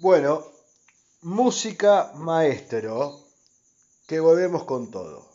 Bueno, música maestro, que volvemos con todo.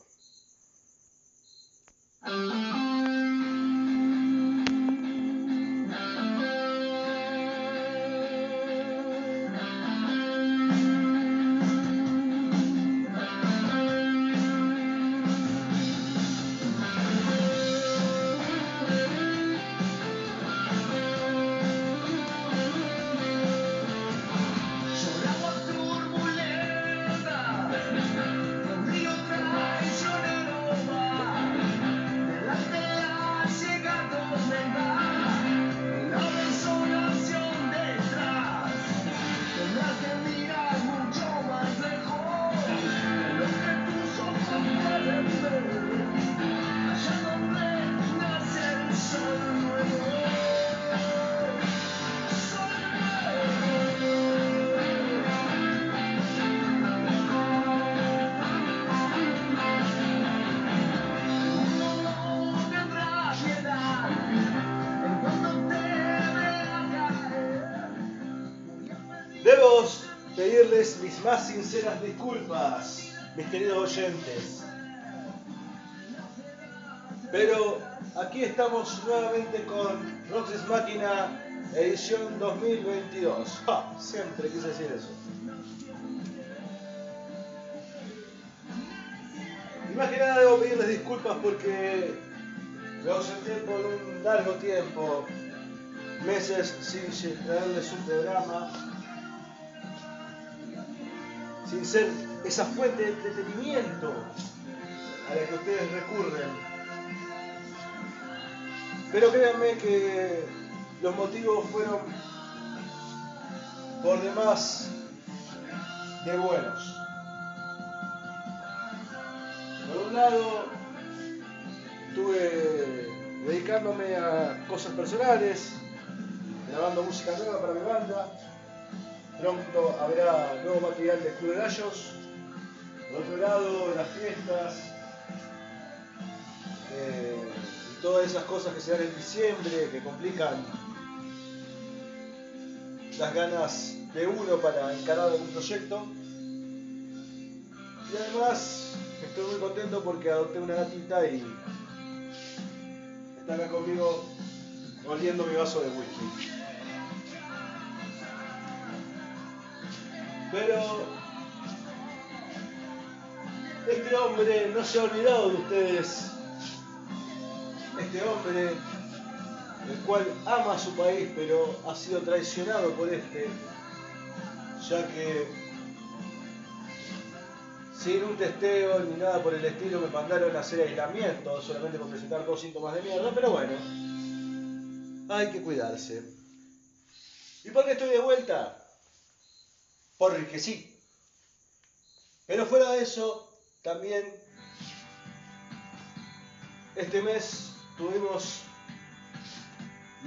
Sinceras disculpas, mis queridos oyentes. Pero aquí estamos nuevamente con Roxas Máquina edición 2022. Siempre quise decir eso. Y más que nada pedirles disculpas porque me ausenté por un largo tiempo, meses sin traerles un programa sin ser esa fuente de entretenimiento a la que ustedes recurren. Pero créanme que los motivos fueron por demás de buenos. Por un lado, estuve dedicándome a cosas personales, grabando música nueva para mi banda, Pronto habrá nuevo material de Club de Gallos. Por otro lado, las fiestas eh, todas esas cosas que se dan en diciembre que complican las ganas de uno para encarar un proyecto. Y además estoy muy contento porque adopté una gatita y está acá conmigo oliendo mi vaso de whisky. Pero este hombre no se ha olvidado de ustedes. Este hombre, el cual ama a su país, pero ha sido traicionado por este, ya que sin un testeo ni nada por el estilo me mandaron a hacer aislamiento, solamente por presentar dos síntomas de mierda, pero bueno, hay que cuidarse. ¿Y por qué estoy de vuelta? Porque sí. Pero fuera de eso, también este mes tuvimos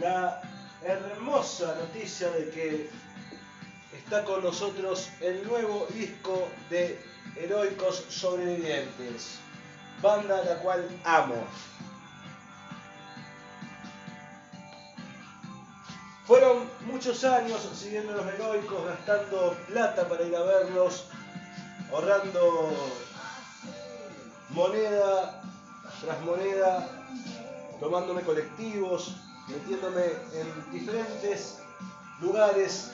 la hermosa noticia de que está con nosotros el nuevo disco de Heroicos Sobrevivientes, banda la cual amo. Fueron muchos años siguiendo los heroicos, gastando plata para ir a verlos, ahorrando moneda tras moneda, tomándome colectivos, metiéndome en diferentes lugares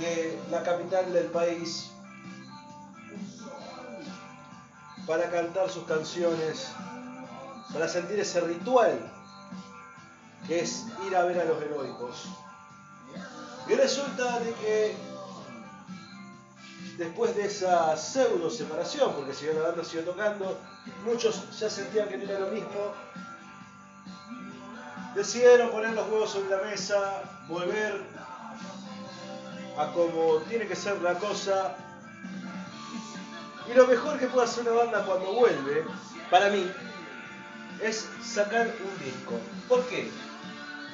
de la capital del país para cantar sus canciones, para sentir ese ritual que es ir a ver a los heroicos. Y resulta de que después de esa pseudo separación, porque siguió la banda, siguió tocando, muchos ya sentían que no era lo mismo, decidieron poner los huevos sobre la mesa, volver a como tiene que ser la cosa. Y lo mejor que puede hacer una banda cuando vuelve, para mí, es sacar un disco. ¿Por qué?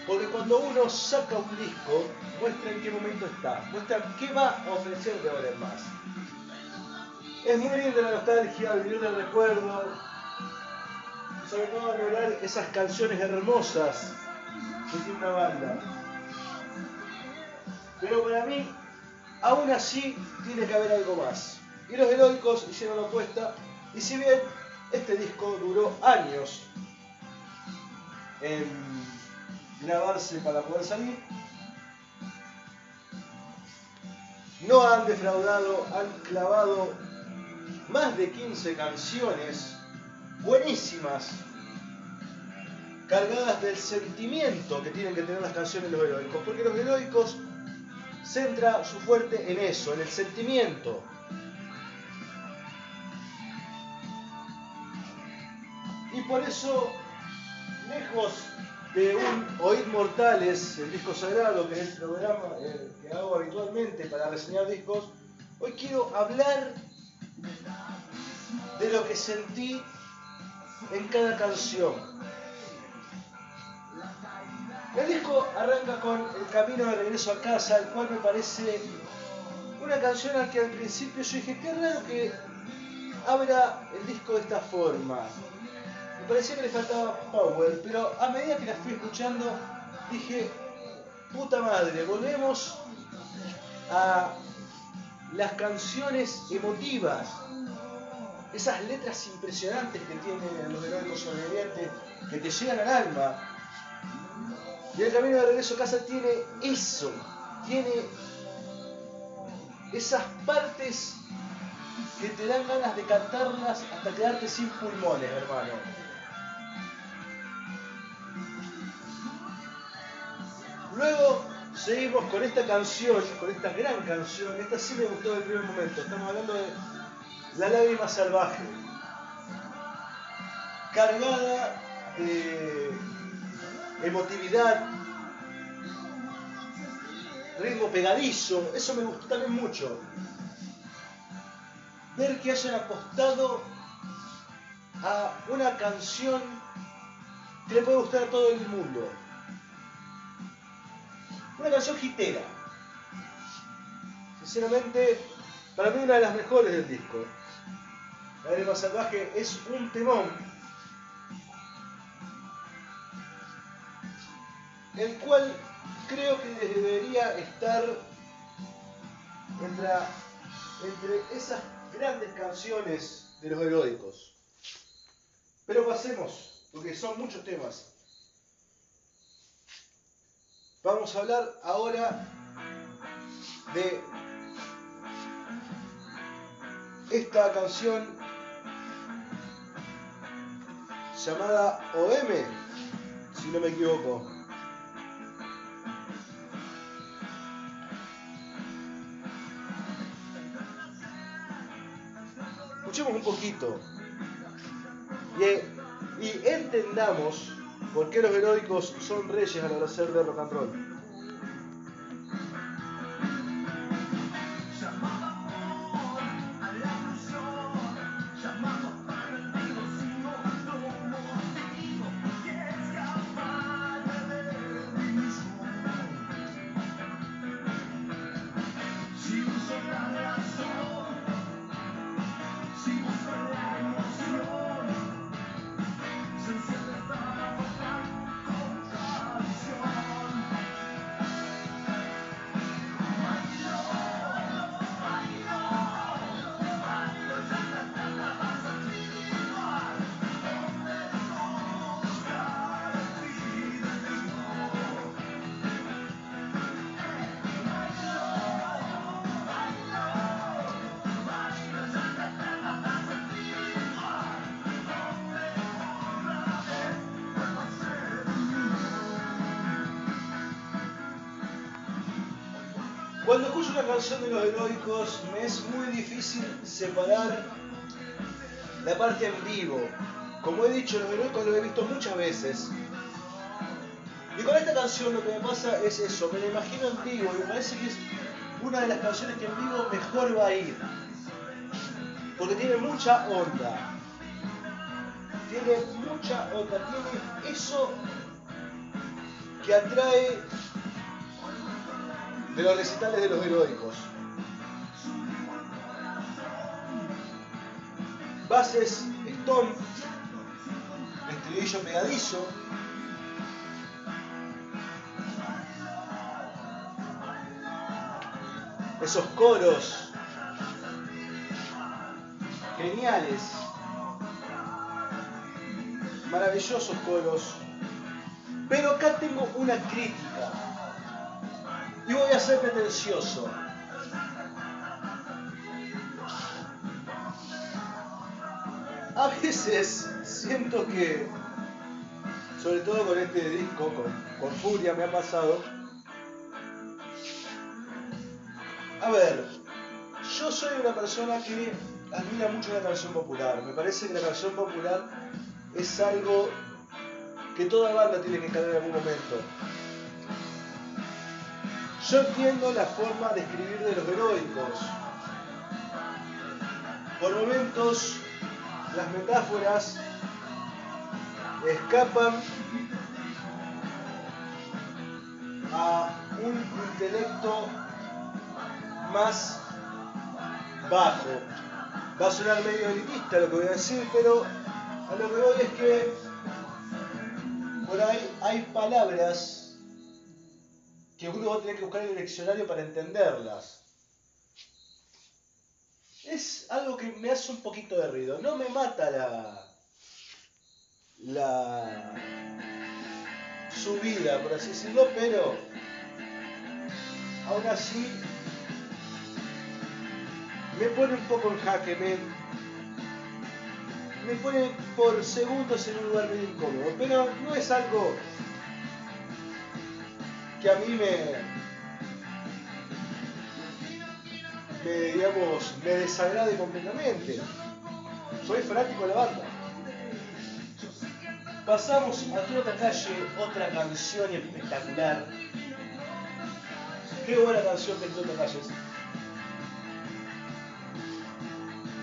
Porque cuando uno saca un disco, muestra en qué momento está, muestra qué va a ofrecer de ahora en más. Es muy linda la nostalgia, vivir el recuerdo, sobre todo valorar esas canciones hermosas que tiene una banda. Pero para mí, aún así tiene que haber algo más. Y los heroicos hicieron la apuesta, y si bien este disco duró años en grabarse para poder salir, no han defraudado, han clavado más de 15 canciones buenísimas, cargadas del sentimiento que tienen que tener las canciones de los heroicos, porque los heroicos centra su fuerte en eso, en el sentimiento. Y por eso, lejos de un Oíd Mortales, el disco sagrado, que es el programa eh, que hago habitualmente para reseñar discos, hoy quiero hablar de lo que sentí en cada canción. El disco arranca con El camino de regreso a casa, el cual me parece una canción a que al principio yo dije, qué raro que abra el disco de esta forma. Parecía que le faltaba power, pero a medida que la fui escuchando dije, puta madre, volvemos a las canciones emotivas, esas letras impresionantes que tienen los heroicos sobrevivientes, que te llegan al alma. Y el camino de regreso a casa tiene eso, tiene esas partes que te dan ganas de cantarlas hasta quedarte sin pulmones, hermano. Luego seguimos con esta canción, con esta gran canción. Esta sí me gustó desde el primer momento. Estamos hablando de La lágrima salvaje. Cargada de emotividad, ritmo pegadizo. Eso me gustó también mucho. Ver que hayan apostado a una canción que le puede gustar a todo el mundo. Una canción hitera. Sinceramente, para mí una de las mejores del disco. La Lágrima Salvaje es un temón. El cual creo que debería estar entre, entre esas grandes canciones de los heroicos. Pero pasemos, porque son muchos temas. Vamos a hablar ahora de esta canción llamada OM, si no me equivoco. Escuchemos un poquito y, y entendamos ¿Por qué los heroicos son reyes al hacer de rock and roll? Separar la parte en vivo. Como he dicho, los heroicos los he visto muchas veces. Y con esta canción lo que me pasa es eso, me la imagino en vivo y me parece que es una de las canciones que en vivo mejor va a ir. Porque tiene mucha onda. Tiene mucha onda, tiene eso que atrae de los recitales de los heroicos. Bases, stone, estribillo pegadizo. esos coros geniales, maravillosos coros. Pero acá tengo una crítica y voy a ser pretencioso. Veces siento que, sobre todo con este disco, con, Furia me ha pasado. A ver, yo soy una persona que admira mucho la canción popular. Me parece que la canción popular es algo que toda banda tiene que cantar en algún momento. Yo entiendo la forma de escribir de los heroicos. Por momentos las metáforas escapan a un intelecto más bajo. Va a sonar medio elitista lo que voy a decir, pero a lo que voy es que por ahí hay palabras que uno va a tener que buscar en el diccionario para entenderlas es algo que me hace un poquito de ruido. No me mata la. la. subida, por así decirlo, pero. aún así. me pone un poco en jaque, me. me pone por segundos en un lugar medio incómodo, pero no es algo que a mí me me, digamos, me desagrade completamente. Soy fanático de la banda. Pasamos a otra calle, otra canción espectacular. Qué buena canción de otra calle.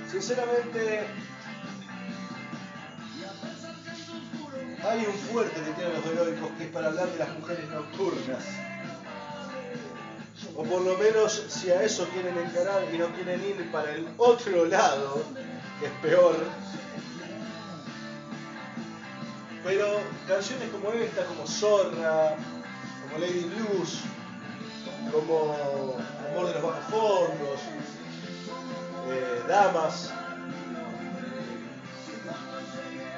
Sinceramente, hay un fuerte que tienen los heroicos que es para hablar de las mujeres nocturnas o por lo menos si a eso quieren encarar y no quieren ir para el otro lado, que es peor. Pero canciones como esta, como Zorra, como Lady Blues, como Amor de los Bajos Fondos, eh, Damas,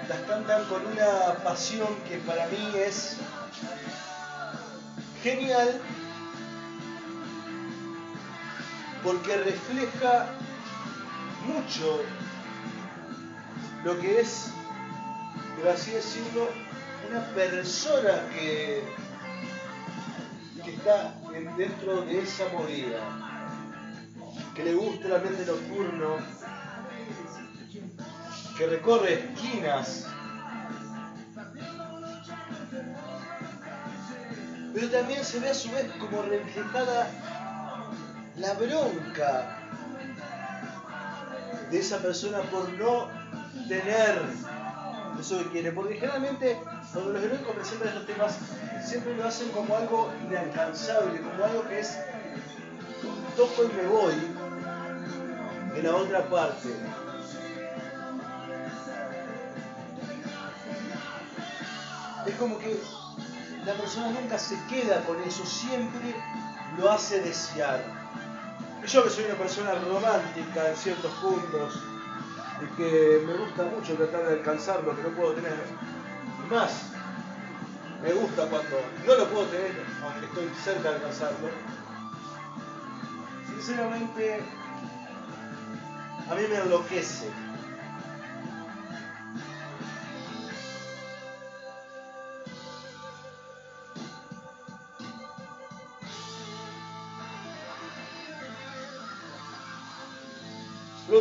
las cantan con una pasión que para mí es genial porque refleja mucho lo que es, por así decirlo, una persona que, que está dentro de esa movida, que le gusta el ambiente nocturno, que recorre esquinas, pero también se ve a su vez como reflejada la bronca de esa persona por no tener eso que quiere. Porque generalmente cuando los heroicos presentan estos temas siempre lo hacen como algo inalcanzable, como algo que es toco y me voy en la otra parte. Es como que la persona nunca se queda con eso, siempre lo hace desear yo que soy una persona romántica en ciertos puntos y que me gusta mucho tratar de alcanzar lo que no puedo tener, y más, me gusta cuando no lo puedo tener, aunque estoy cerca de alcanzarlo, sinceramente a mí me enloquece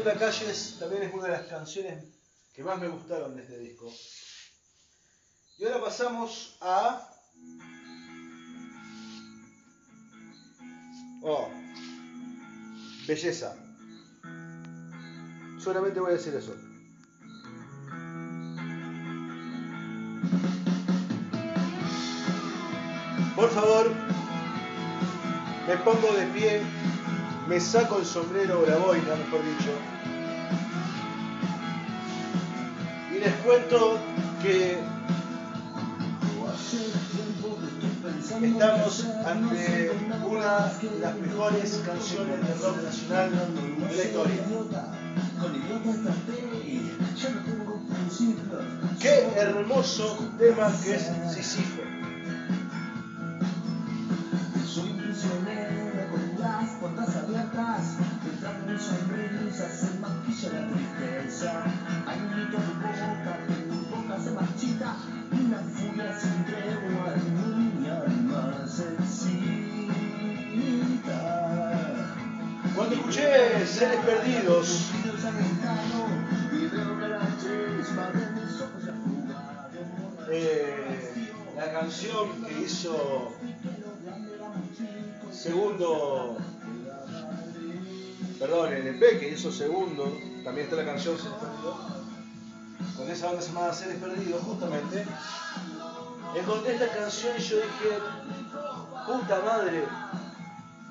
Flota Calles también es una de las canciones que más me gustaron de este disco. Y ahora pasamos a... Oh, belleza. Solamente voy a decir eso. Por favor, me pongo de pie me saco el sombrero o la boina, mejor dicho, y les cuento que estamos ante una de las mejores canciones de rock nacional de la historia. Qué hermoso tema que es Sisifo. Tristeza. Hay un grito de boca que mi boca se marchita, una furia sin tregua en mi alma se excita. Cuando escuché Seres Perdidos, que eh, la canción que hizo segundo, perdón, el EP que hizo segundo, también está la canción Seres Perdidos, con esa banda llamada Seres Perdidos, justamente, encontré esta canción y yo dije, puta madre,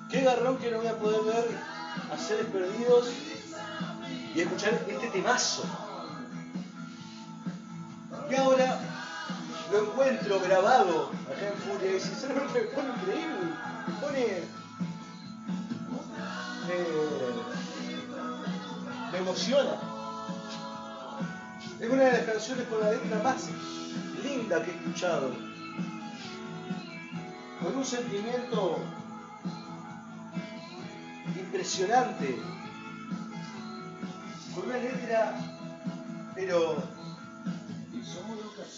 qué garrón que no voy a poder ver a Seres Perdidos y escuchar este temazo. Y ahora lo encuentro grabado acá en Furia y sinceramente me pone increíble, me pone... me emociona. Es una de las canciones con la letra más linda que he escuchado. Con un sentimiento impresionante. Con una letra, pero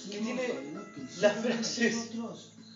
que tiene las frases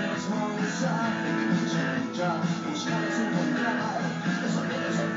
There's no side, change up, who's got? There's a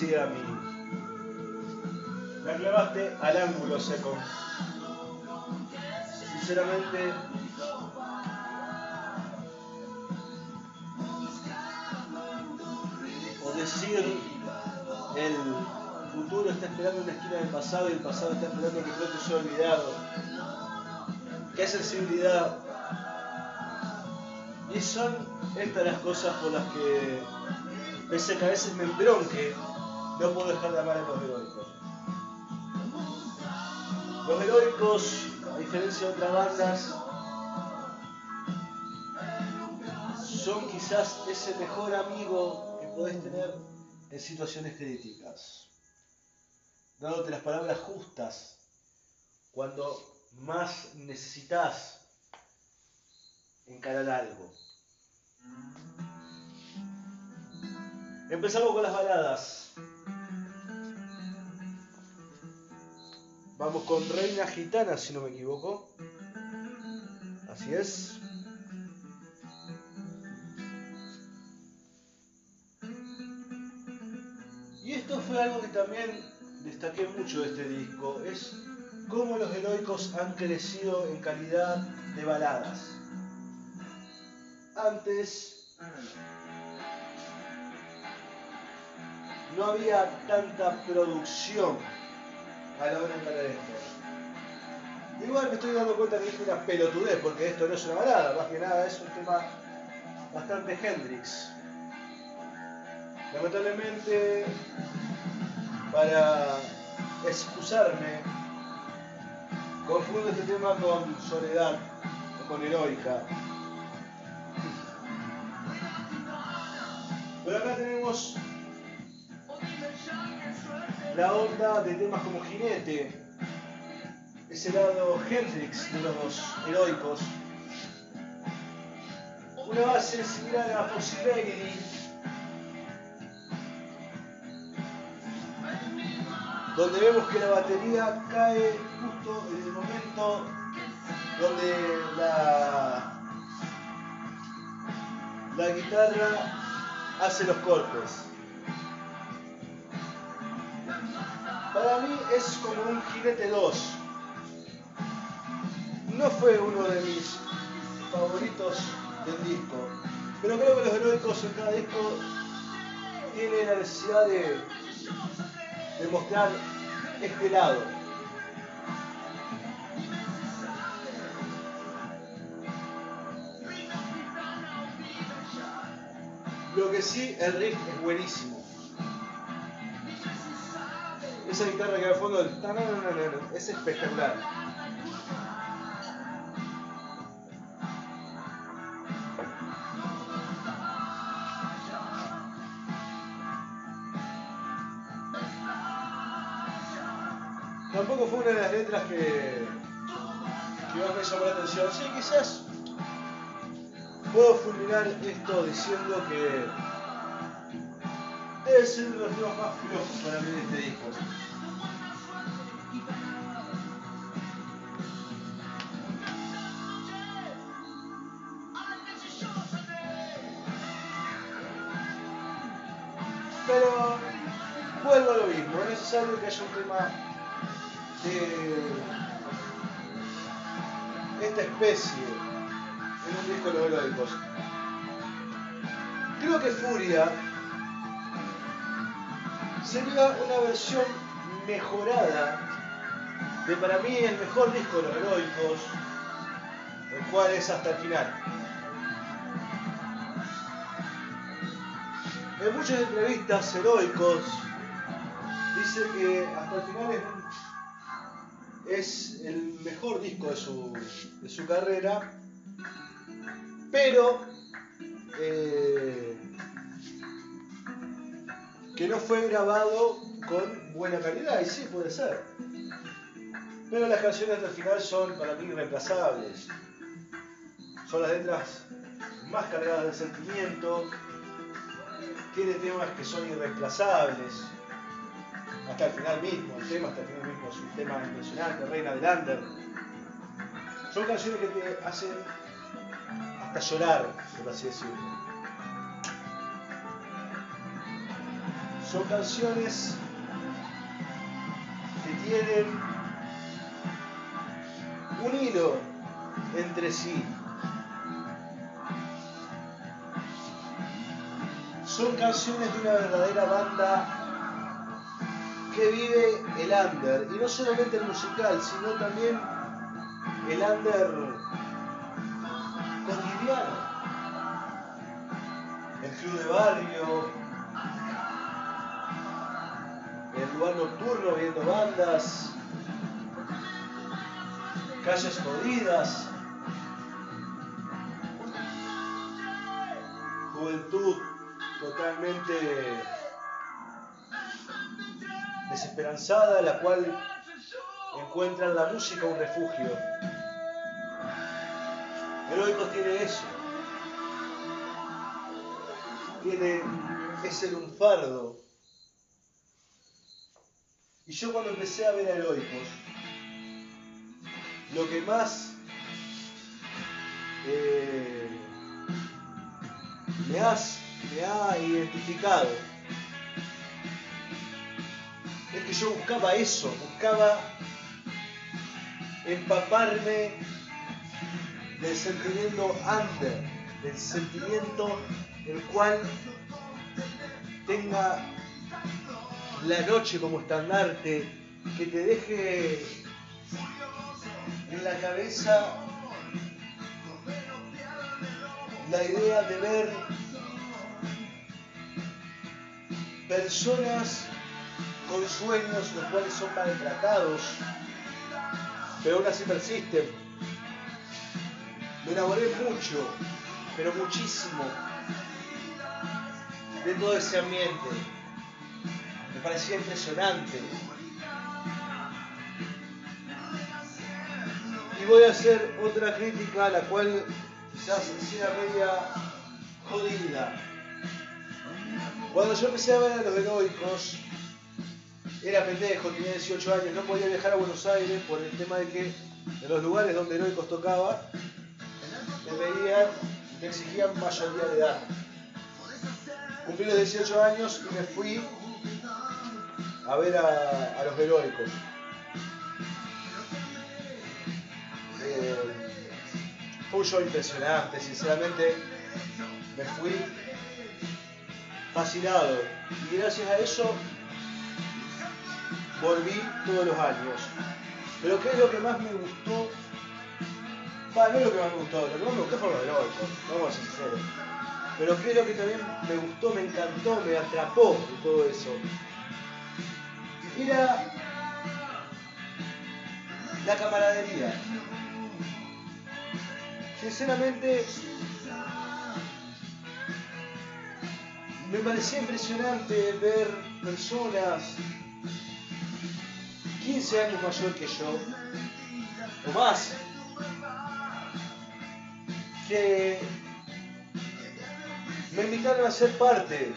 destino me sigue a mí. La clavaste al ángulo seco. Sinceramente, o decir el futuro está esperando una esquina del pasado y el pasado está esperando que pronto sea olvidado. Qué sensibilidad. Y son estas las cosas por las que, pese a que a veces me embronque, no puedo dejar de amar a los heroicos. Los heroicos, a diferencia de otras bandas, son quizás ese mejor amigo que podés tener en situaciones críticas, dándote las palabras justas cuando más necesitas encarar algo. Empezamos con las baladas. Vamos con Reina Gitana, si no me equivoco. Así es. Y esto fue algo que también destaqué mucho de este disco, es cómo los heroicos han crecido en calidad de baladas. Antes no había tanta producción a la hora de cantar esto. Igual me estoy dando cuenta que es una pelotudez, porque esto no es una balada, más que nada es un tema bastante Hendrix. Lamentablemente, para excusarme, confundo este tema con Soledad o con Heroica. Pero acá tenemos la onda de temas como Jinete, ese lado Hendrix de los heroicos, una base similar a Possibility, donde vemos que la batería cae justo en el momento donde la, la guitarra hace los cortes. Para mí es como un jinete 2. No fue uno de mis favoritos del disco, pero creo que los heroicos en cada disco tienen la necesidad de, de mostrar este lado. Lo que sí, el riff es buenísimo. Esa guitarra que va al fondo del es espectacular. Tampoco fue una de las letras que, más me llamó la atención. Sí, quizás puedo fulminar esto diciendo que ser uno de los temas más flojos para mí de este disco. Que haya un tema de esta especie en un disco de los heroicos. Creo que Furia sería una versión mejorada de para mí el mejor disco de los heroicos, el cual es hasta el final. En muchas entrevistas heroicos dice que hasta el final es, el mejor disco de su, carrera, pero eh, que no fue grabado con buena calidad, y sí puede ser. Pero las canciones del final son para mí irreemplazables. Son las letras más cargadas de sentimiento, tiene temas que son irreemplazables. Hasta el final mismo, el tema hasta el final mismo es un tema impresionante, Reina del Under. Son canciones que te hacen hasta llorar, por así decirlo. Son canciones que tienen un hilo entre sí. Son canciones de una verdadera banda que vive el under, y no solamente el musical, sino también el under cotidiano. El club de barrio, el lugar nocturno viendo bandas, calles jodidas, juventud totalmente desesperanzada, la cual encuentra en la música un refugio. Heroicos tiene eso. Tiene ese lunfardo. Y yo cuando empecé a ver a Heroicos, lo que más eh, me, has, me ha identificado yo buscaba eso, buscaba empaparme del sentimiento under, del sentimiento el cual tenga la noche como estandarte, que te deje en la cabeza la idea de ver personas con sueños los cuales son maltratados, pero aún así persisten. Me enamoré mucho, pero muchísimo, de todo ese ambiente. Me parecía impresionante. Y voy a hacer otra crítica, la cual quizás sea media jodida. Cuando yo empecé a ver a los heroicos, era pendejo, tenía 18 años, no podía viajar a Buenos Aires por el tema de que en los lugares donde heroicos tocaba, me veían, me exigían mayoría de edad. Cumplí los 18 años y me fui a ver a, a los heroicos. Eh, fue un show impresionante, sinceramente me fui fascinado y gracias a eso volví todos los años. Pero ¿qué es lo que más me gustó? Va, no es lo que más me gustó, lo que más me gustó fue los heroicos, vamos a ser sinceros. Pero ¿qué es lo que también me gustó, me encantó, me atrapó todo eso? Era la camaradería. Sinceramente, me parecía impresionante ver personas 15 años mayor que yo, o más, que me invitaron a ser parte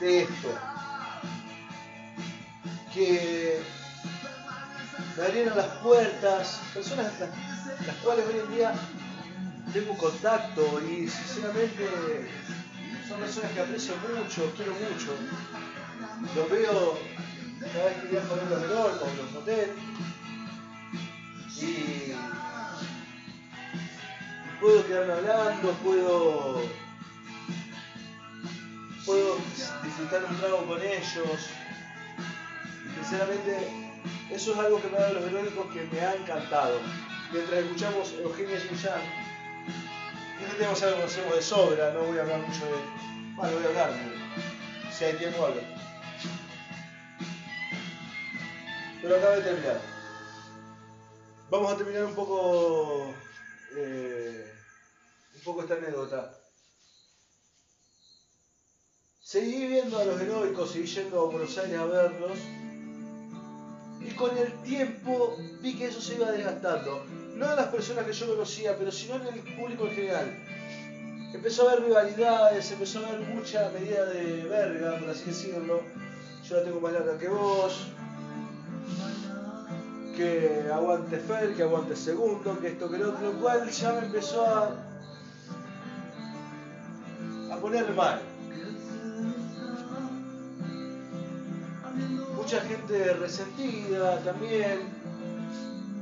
de esto, que me abrieron las puertas, personas las, las cuales hoy en día tengo contacto y sinceramente son personas que aprecio mucho, quiero mucho. Los veo cada vez que viajo a los Verón o los hoteles y, puedo quedarme hablando, puedo, puedo disfrutar un trago con ellos. Sinceramente, eso es algo que me dado los heroicos que me ha encantado. Mientras escuchamos Eugenia Ginjan, este tema ya lo conocemos de sobra, no voy a hablar mucho de. Bueno, voy a hablar, si hay tiempo hablo. Pero acabo de terminar. Vamos a terminar un poco. Eh, un poco esta anécdota. Seguí viendo a los heroicos, seguí yendo a Buenos Aires a verlos. Y con el tiempo vi que eso se iba desgastando. No en las personas que yo conocía, pero sino en el público en general. Empezó a haber rivalidades, empezó a haber mucha medida de verga, por así decirlo. Yo la tengo más larga que vos. Que aguante Fer, que aguante segundo, que esto, que lo otro, lo cual ya me empezó a, a poner mal. Mucha gente resentida también,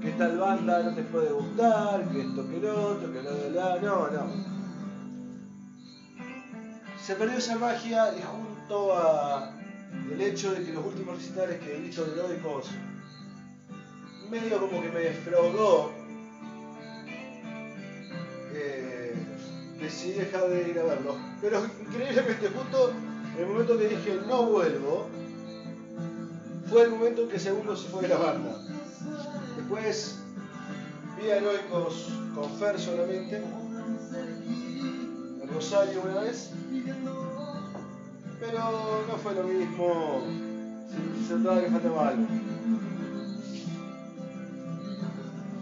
que tal banda no te puede gustar, que esto, que lo otro, que lo la, no, no. Se perdió esa magia y junto a el hecho de que los últimos recitales que he de Heroicos medio como que me defraudó, eh, decidí dejar de ir a verlo. Pero increíblemente justo el momento que dije no vuelvo, fue el momento en que segundo se fue de la banda. Después vi a Heroicos con Fer solamente, en Rosario una vez, pero no fue lo mismo, se notaba que faltaba algo.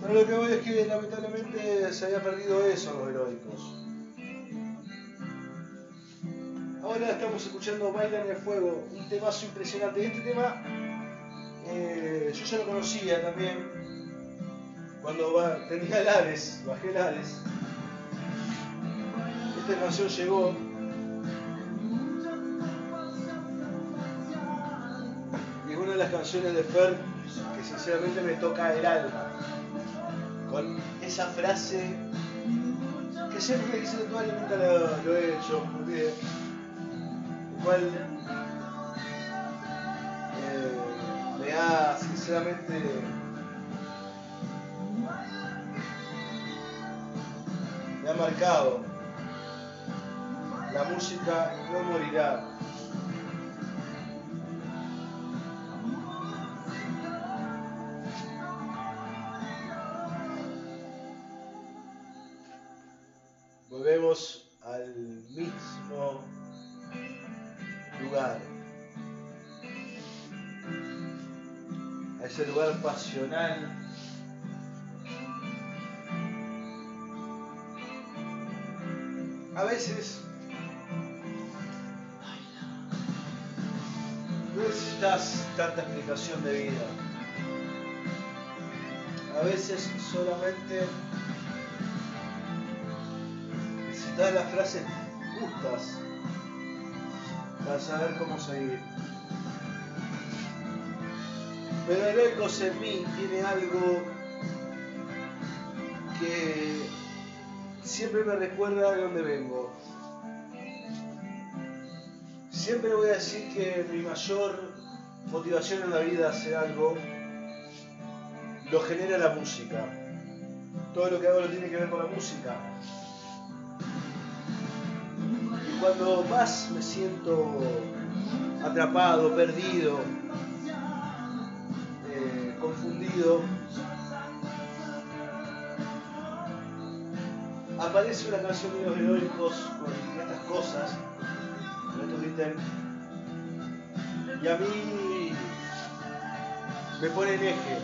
Pero lo que voy es que lamentablemente se había perdido eso los heroicos. Ahora estamos escuchando Baila en el Fuego, un temazo impresionante. Este tema eh, yo ya lo conocía también. Cuando tenía el bajé el Ares. Esta canción llegó. Y es una de las canciones de Fer que sinceramente me toca el alma. Esa frase que siempre quise tatuar y nunca lo, lo he hecho. Porque, igual eh, me ha sinceramente me ha marcado la música no morirá. A veces no necesitas tanta explicación de vida. A veces solamente necesitas las frases justas para saber cómo seguir. Pero Heroicos en mí tiene algo que siempre me recuerda de dónde vengo. Siempre voy a decir que mi mayor motivación en la vida hacer algo lo genera la música. Todo lo que hago lo tiene que ver con la música. Y cuando más me siento atrapado, perdido, confundido, aparece una canción de los heroicos con estas cosas, con estos ítems, y a mí me pone en eje.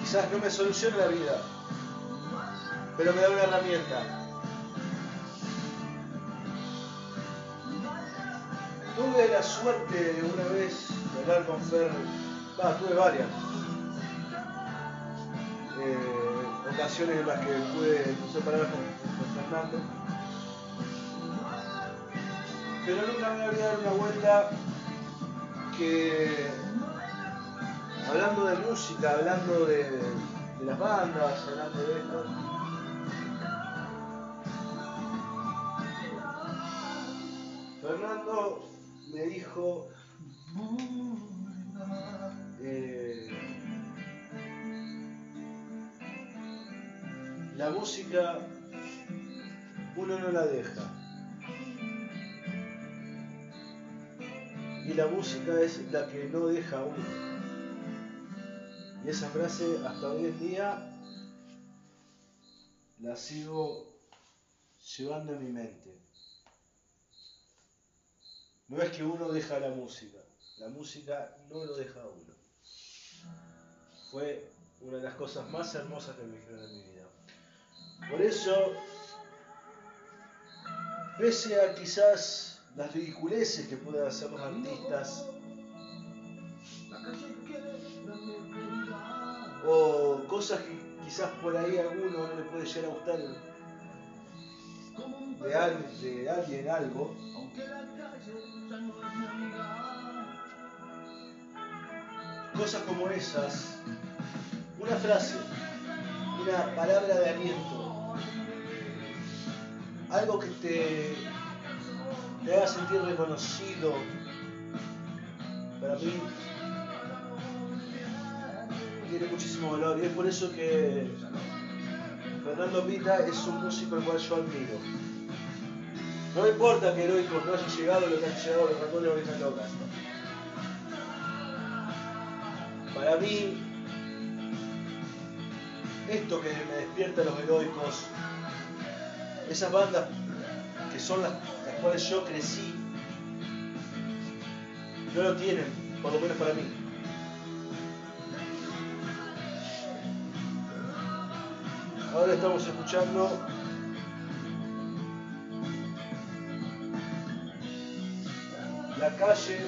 Quizás no me solucione la vida, pero me da una herramienta. Tuve la suerte una vez de hablar con Fer, tuve varias. Ocasiones en las que pude cruzar palabras con, con Fernando. Pero nunca me había dado una vuelta que hablando de música, hablando de, de las bandas, hablando de esto. Fernando me dijo la música uno no la deja. Y la música es la que no deja a uno. Y esa frase hasta hoy en día la sigo llevando en mi mente. No es que uno deja la música, la música no lo deja a uno. Fue una de las cosas más hermosas que me dijeron en mi vida. Por eso, pese a quizás las ridiculeces que puedan hacer los artistas, o cosas que quizás por ahí a alguno no le puede llegar a gustar de, de alguien algo, cosas como esas, una frase, una palabra de aliento, algo que te, te haga sentir reconocido, para mí tiene muchísimo valor y es por eso que Fernando Pita es un músico al cual yo admiro. No importa que Heroicos no haya llegado lo que han llegado los ratones orejas locas. Para mí, esto que me despierta a los heroicos, esas bandas que son las, las cuales yo crecí, no lo tienen, por lo menos para mí. Ahora estamos escuchando la calle,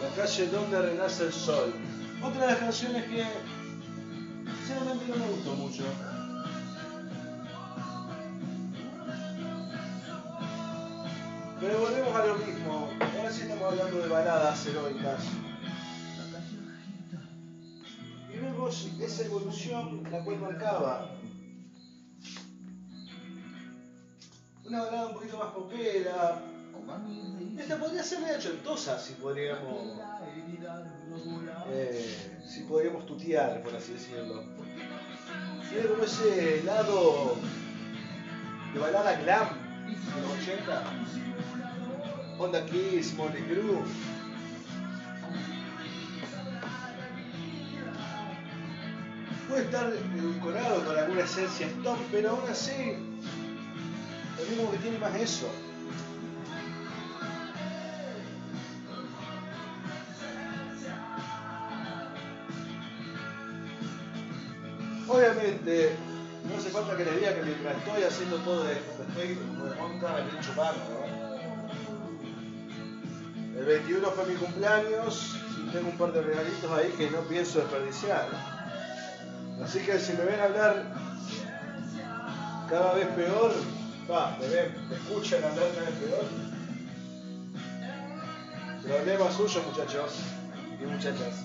la calle donde renace el sol. Otra de las canciones que sinceramente no me gustó mucho. Pero volvemos a lo mismo. Ahora sí estamos hablando de baladas heroicas. Y vemos esa evolución la cual marcaba. Una balada un poquito más popera. Esta podría ser media ochentosa si podríamos. eh, si podríamos tutear, por así decirlo. Tiene como ese lado de balada glam 80. Onda Kiss, Molly Crew. Puede estar edulcorado con alguna esencia stop, pero aún así, lo mismo que tiene más eso. Obviamente, falta que les diga que mientras estoy haciendo todo esto, estoy como de monta, estoy chupando, ¿no? El 21 fue mi cumpleaños y tengo un par de regalitos ahí que no pienso desperdiciar. Así que si me ven hablar cada vez peor, va, me ven, me escuchan hablar cada vez peor. Problema suyo, muchachos y muchachas.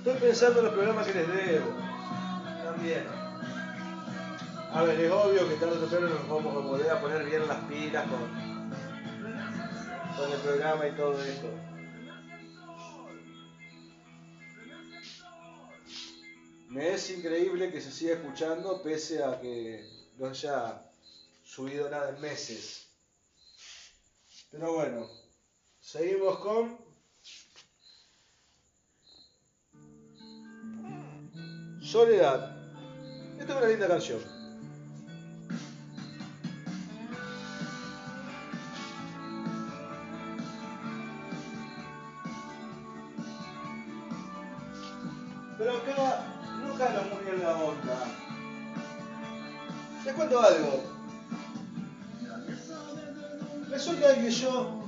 Estoy pensando en los programas que les debo. También. A ver, es obvio que tarde o temprano nos vamos a volver a poner bien las pilas con, con el programa y todo esto. Me es increíble que se siga escuchando pese a que no haya subido nada en meses. Pero bueno, seguimos con Soledad. Esta es una linda canción. Pero acá no cala muy bien la onda. Te cuento algo. Resulta que yo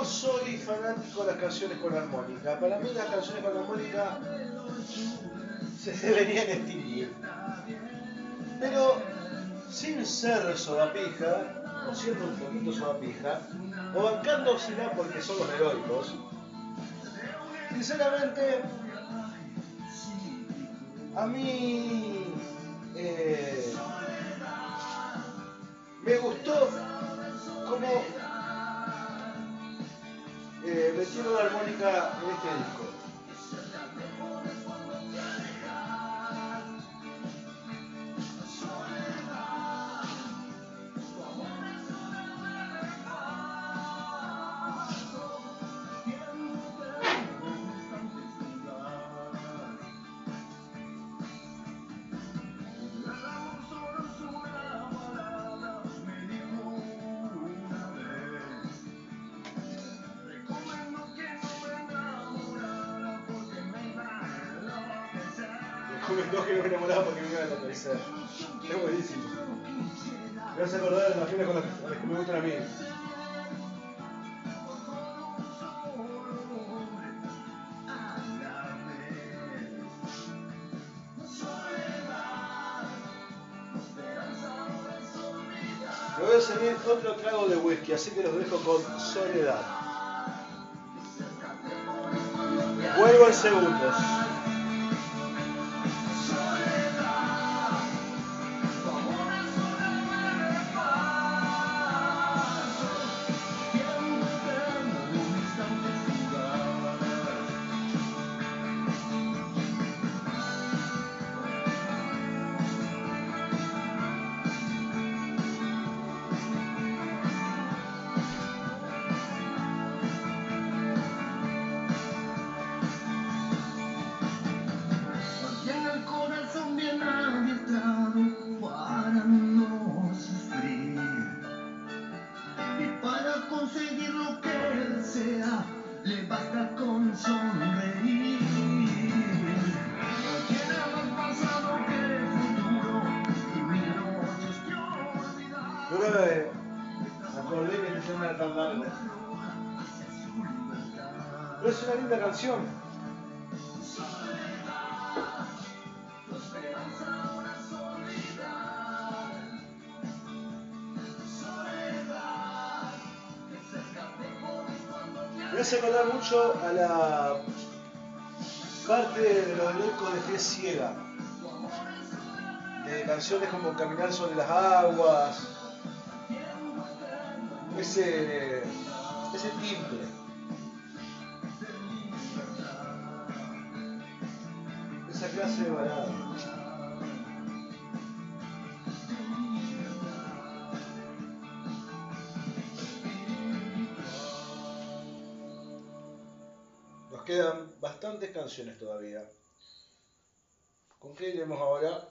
no soy fanático de las canciones con armónica. Para mí las canciones con armónica se deberían extinguir. Pero sin ser sodapija, o siendo un poquito sodapija, o bancándosela porque son los heroicos, sinceramente, a mí eh, me gustó como eh, metieron la armónica en este disco. Así que los dejo con soledad. Vuelvo en segundos. Me hace acordar mucho a la parte de los locos de fe ciega. De canciones como Caminar sobre las aguas. Ese, ese timbre. clase de balada. Canciones todavía. ¿Con qué iremos ahora?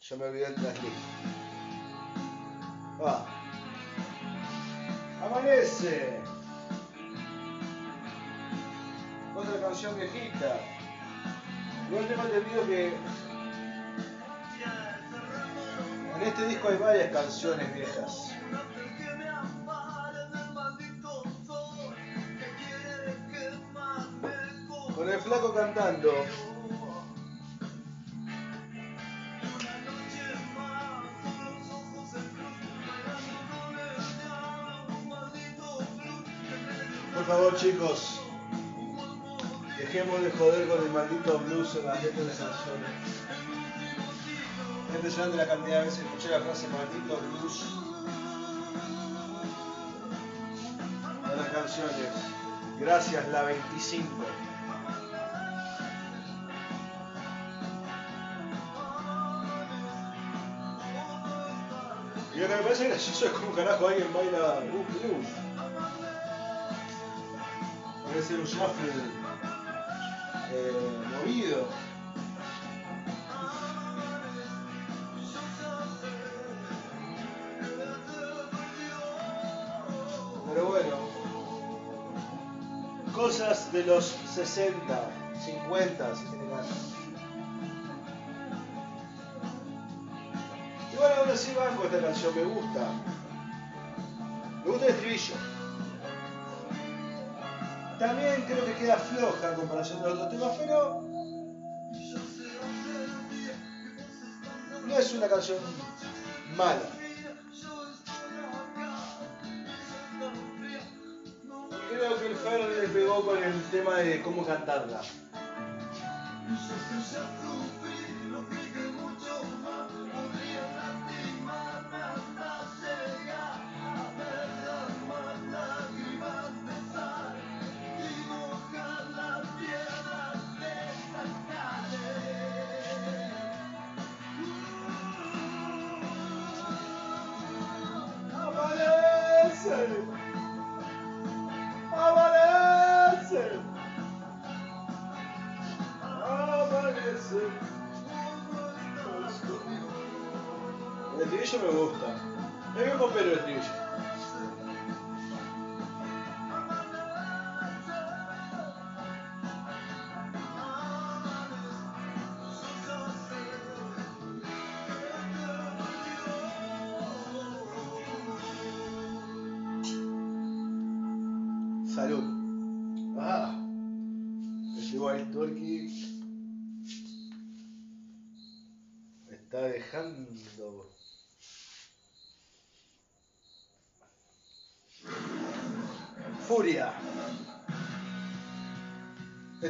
Ya me olvidé el tracklist. Va. Amanece. Otra canción viejita. Igual tengo entendido que en este disco hay varias canciones viejas. Flaco cantando. Por favor chicos, dejemos de joder con el maldito blues en las letras de canciones. Es impresionante la cantidad de veces que escuché la frase maldito blues en las canciones. Gracias la 25. me parece gracioso es como carajo alguien baila Goop Goop. Puede ser un shuffle eh, movido. Pero bueno, cosas de los 60, 50, 60. esta canción me gusta. Me gusta el estribillo. También creo que queda floja en comparación de otros temas, pero. No es una canción mala. Creo que el Fer le pegó con el tema de cómo cantarla. Amanece. El estribillo me gusta. Es bien popero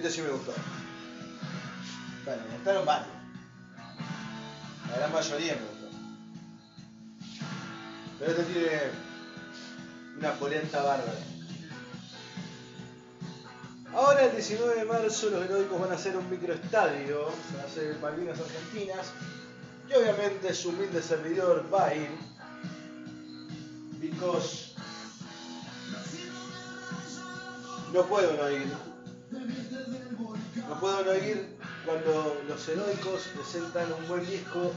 Este sí me gustó. Bueno, me gustaron varios. La gran mayoría me gustó. Pero este tiene una polenta bárbara. Ahora el 19 de marzo los heroicos van a hacer un microestadio, van a hacer Malvinas Argentinas, y obviamente su humilde servidor va a ir, because no puedo no ir, no ir cuando los heroicos presentan un buen disco,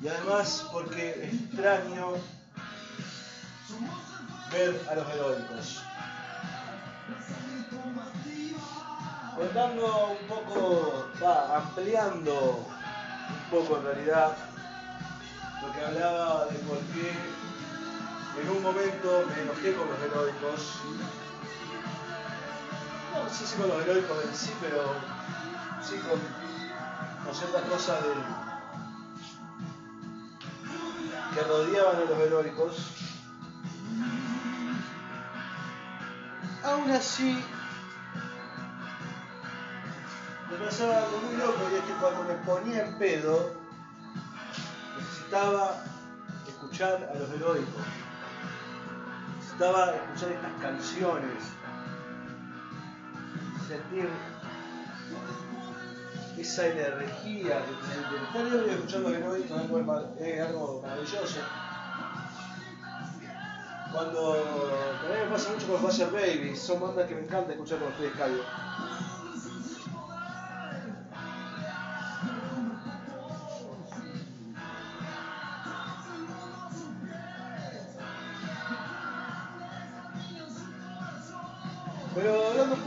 y además porque extraño ver a los heroicos. contando un poco, ampliando un poco en realidad lo que hablaba de por qué en un momento me enojé con los heroicos. No sé si con los heroicos en sí, pero sí con, ciertas cosas del, que rodeaban a los heroicos. Aún así, me pasaba algo muy loco y es que cuando me ponía en pedo, necesitaba escuchar a los heroicos. Necesitaba escuchar estas canciones. Sentir esa energía que te siente. Estar escuchando heroicos es algo maravilloso. Cuando también me pasa mucho con Fire Baby, son bandas que me encanta escuchar con ustedes callos.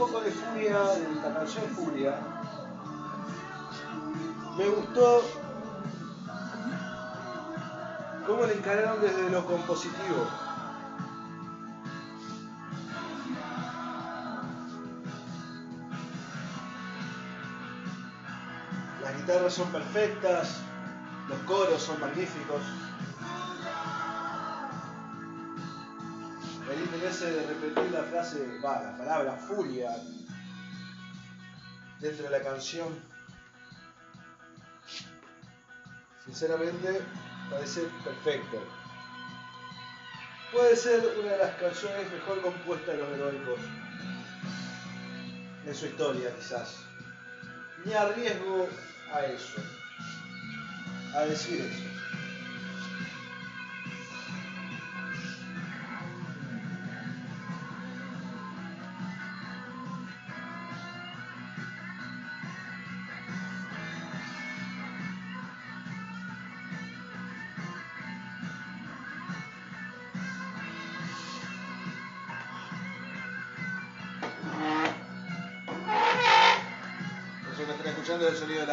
Poco de Furia, de la canción Furia, me gustó cómo le encararon desde lo compositivo. Las guitarras son perfectas, los coros son magníficos. De repetir la frase, va, la palabra furia dentro de la canción Sinceramente, parece perfecto. Puede ser una de las canciones mejor compuestas de los heroicos en su historia, quizás. Ni arriesgo a eso, a decir eso.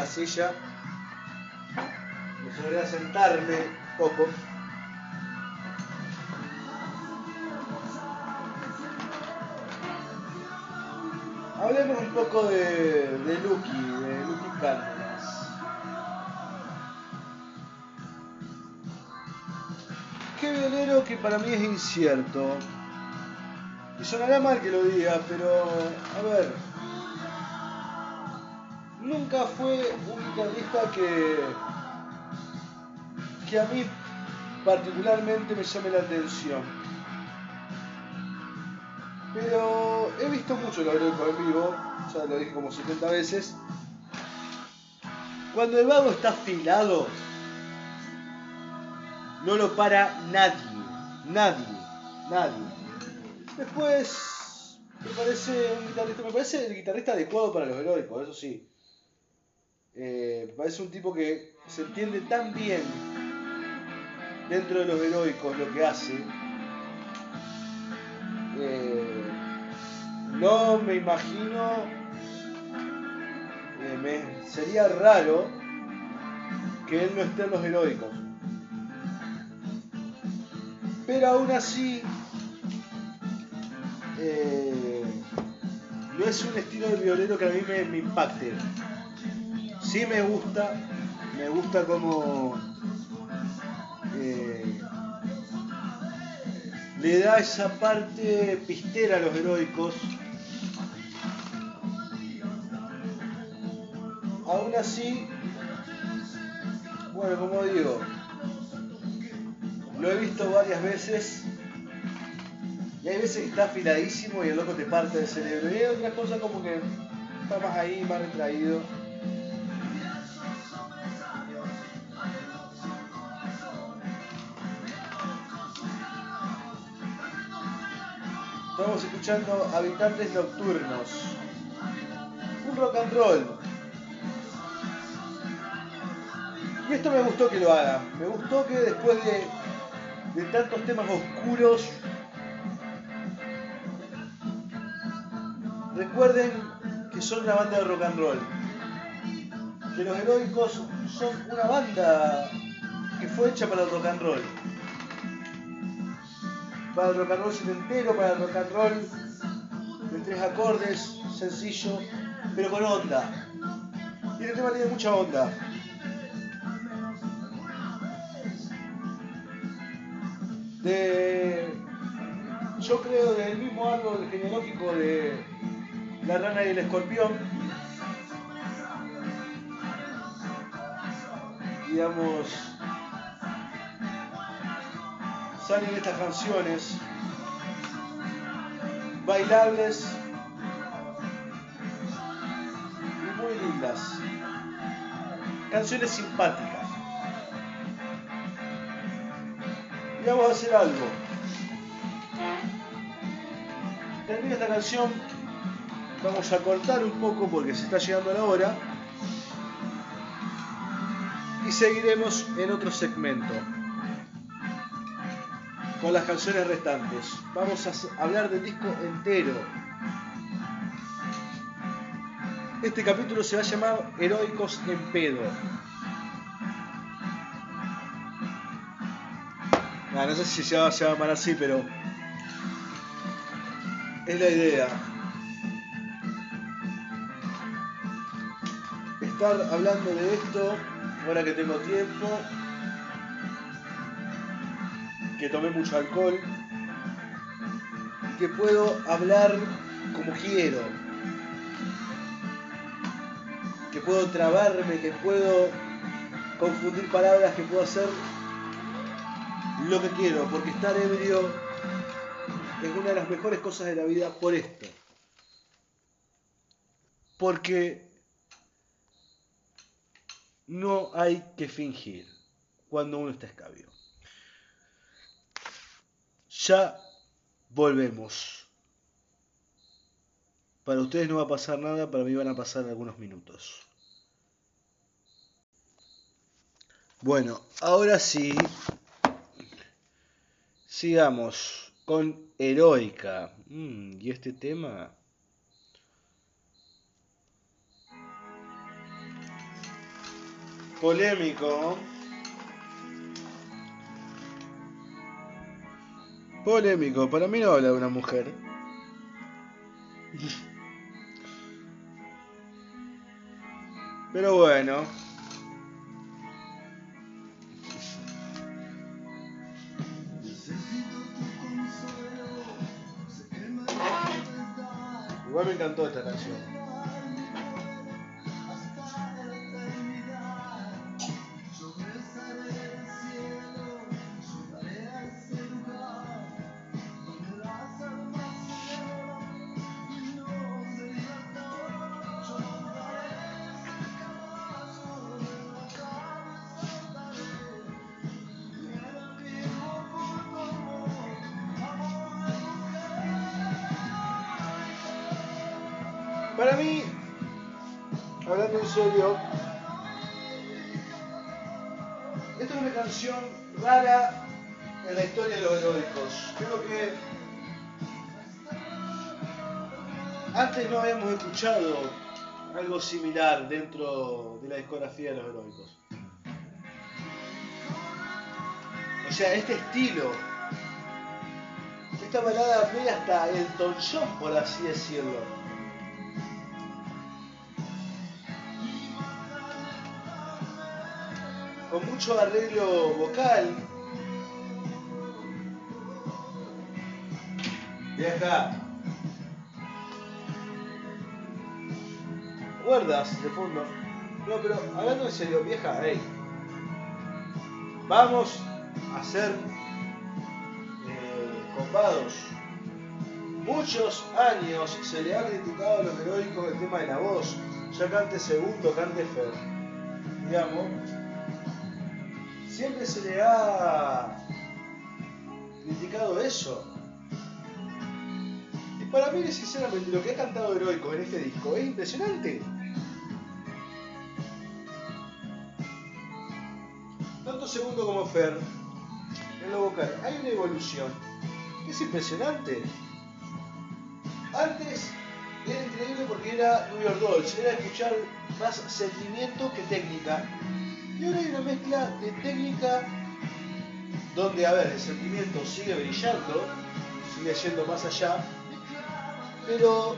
Silla. Me a sentarme un poco. Hablemos un poco de, de Lucky, de Lucky Cárdenas. Qué violero que para mí es incierto. Y sonará mal que lo diga, pero a ver, nunca fue un guitarrista que, que a mí particularmente me llame la atención. Pero he visto mucho lo heroico en vivo, ya lo dije como 70 veces. Cuando el vago está afilado, no lo para nadie, nadie, nadie. Después, me parece un guitarrista, me parece el guitarrista adecuado para los heroicos, eso sí. Eh, parece un tipo que se entiende tan bien dentro de los heroicos lo que hace. Eh, no me imagino, eh, sería raro que él no esté en los heroicos. Pero aún así, no es un estilo de violero que a mí me impacte sí me gusta, me gusta como eh, le da esa parte pistera a los heroicos. Aún así, bueno, como digo, lo he visto varias veces y hay veces que está afiladísimo y el loco te parte del cerebro. Y hay otras cosas como que está más ahí, más retraído. Escuchando Habitantes Nocturnos. Un rock and roll. Y esto me gustó que lo haga. Me gustó que después de, de tantos temas oscuros, recuerden que son una banda de rock and roll. Que los heroicos son una banda que fue hecha para el rock and roll para el rock and roll entero, para el rock and roll de tres acordes, sencillo, pero con onda. Y el tema tiene mucha onda. De, yo creo del mismo árbol genealógico de la rana y el escorpión, digamos, salen estas canciones bailables lindas, canciones simpáticas. Y vamos a hacer algo. Termina esta canción, vamos a cortar un poco porque se está llegando la hora y seguiremos en otro segmento con las canciones restantes. Vamos a hablar del disco entero. Este capítulo se va a llamar Heroicos en pedo. Ah, no sé si se va a llamar así, pero es la idea. Estar hablando de esto ahora que tengo tiempo, que tomé mucho alcohol que puedo hablar como quiero, que puedo trabarme, que puedo confundir palabras, que puedo hacer lo que quiero, porque estar ebrio es una de las mejores cosas de la vida por esto. Porque no hay que fingir cuando uno está escabio. Ya volvemos. Para ustedes no va a pasar nada, para mí van a pasar algunos minutos. Bueno, ahora sí, sigamos con Heroica. Mm, y este tema polémico. Polémico, para mí no habla de una mujer. Pero bueno. Igual me encantó esta canción. Para mí, hablando en serio, esta es una canción rara en la historia de los heroicos. Creo que antes no habíamos escuchado algo similar dentro de la discografía de los heroicos. O sea, este estilo, esta balada media hasta el John, por así decirlo. Mucho arreglo vocal. Vieja. Cuerdas de fondo. No, pero hablando en serio, vieja, hey. Vamos a ser eh. Muchos años se le ha criticado a los heroicos el tema de la voz. Ya cante segundo, cante Fer. Digamos, siempre se le ha criticado eso. Y para mí, sinceramente, lo que ha cantado Heroico en este disco es impresionante. Tanto Segundo como Fer, en lo vocal, hay una evolución es impresionante. Antes era increíble porque era New York Dolls, era escuchar más sentimiento que técnica. Y ahora hay una mezcla de técnica donde, a ver, el sentimiento sigue brillando, sigue yendo más allá, pero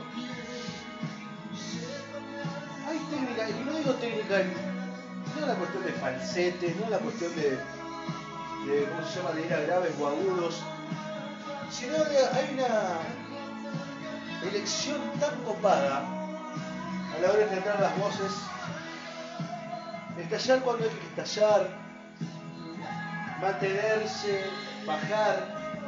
hay técnica, y no digo técnica, no es la cuestión de falsetes, no es la cuestión de, de ¿cómo se llama?, de ir a graves o agudos, sino hay una elección tan copada a la hora de cantar las voces Estallar cuando hay que estallar, mantenerse, bajar,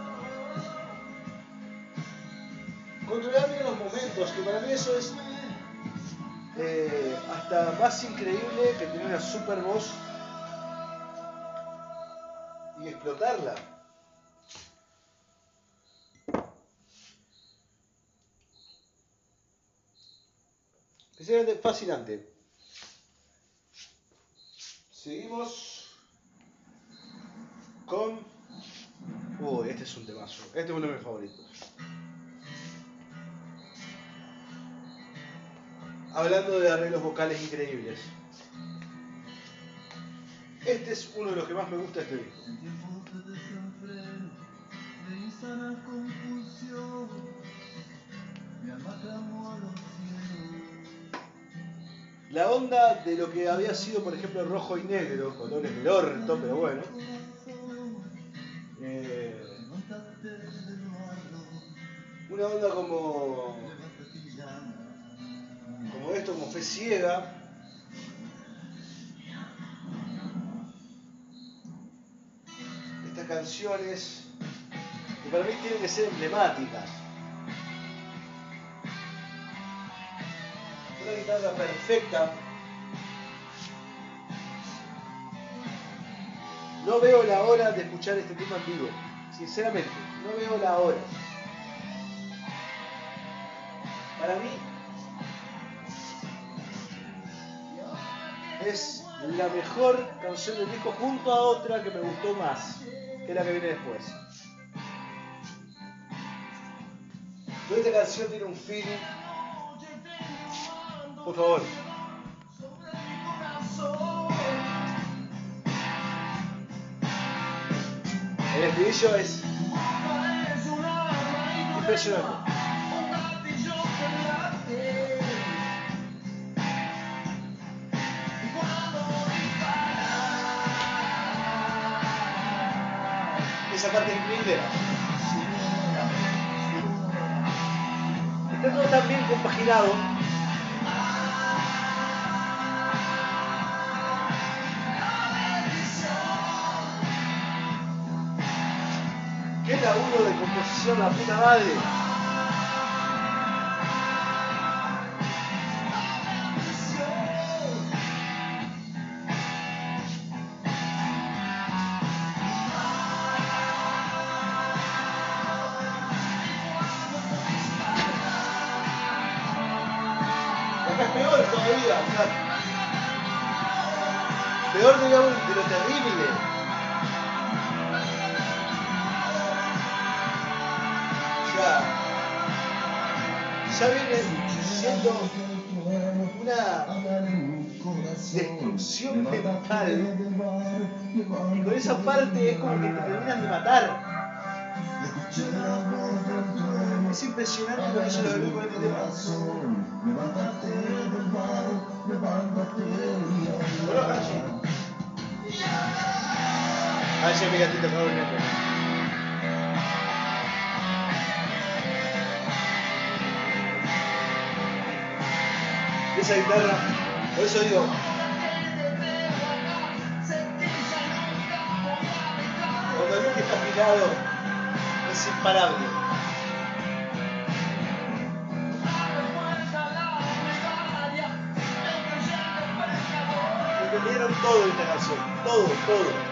controlar bien los momentos, que para mí eso es eh, hasta más increíble que tener una super voz y explotarla. Sinceramente, fascinante. Seguimos con. Uy, este es un temazo. Este es uno de mis favoritos. Hablando de arreglos vocales increíbles. Este es uno de los que más me gusta de este disco. Mi alma La onda de lo que había sido, por ejemplo, rojo y negro, colores del orto, pero bueno. Eh, una onda como, como esto, como fe ciega. Estas canciones que para mí tienen que ser emblemáticas. Perfecta. No veo la hora de escuchar este tema en vivo. Sinceramente, no veo la hora. Para mí es la mejor canción del disco junto a otra que me gustó más, que la que viene después. Toda esta canción tiene un feeling. Por favor. El estribillo es impresionante. Esa parte increíble. Está todo tan bien compaginado. Composición, la puta madre. Destrucción mental. Y con esa parte es como que te terminan de matar. Es impresionante lo que se logró con este tema. Levántate del barro, levántate Bueno, mi gatito abre Esa guitarra, por eso digo, cuando el que está afilado es imparable. Entendieron todo de esta canción, todo, todo.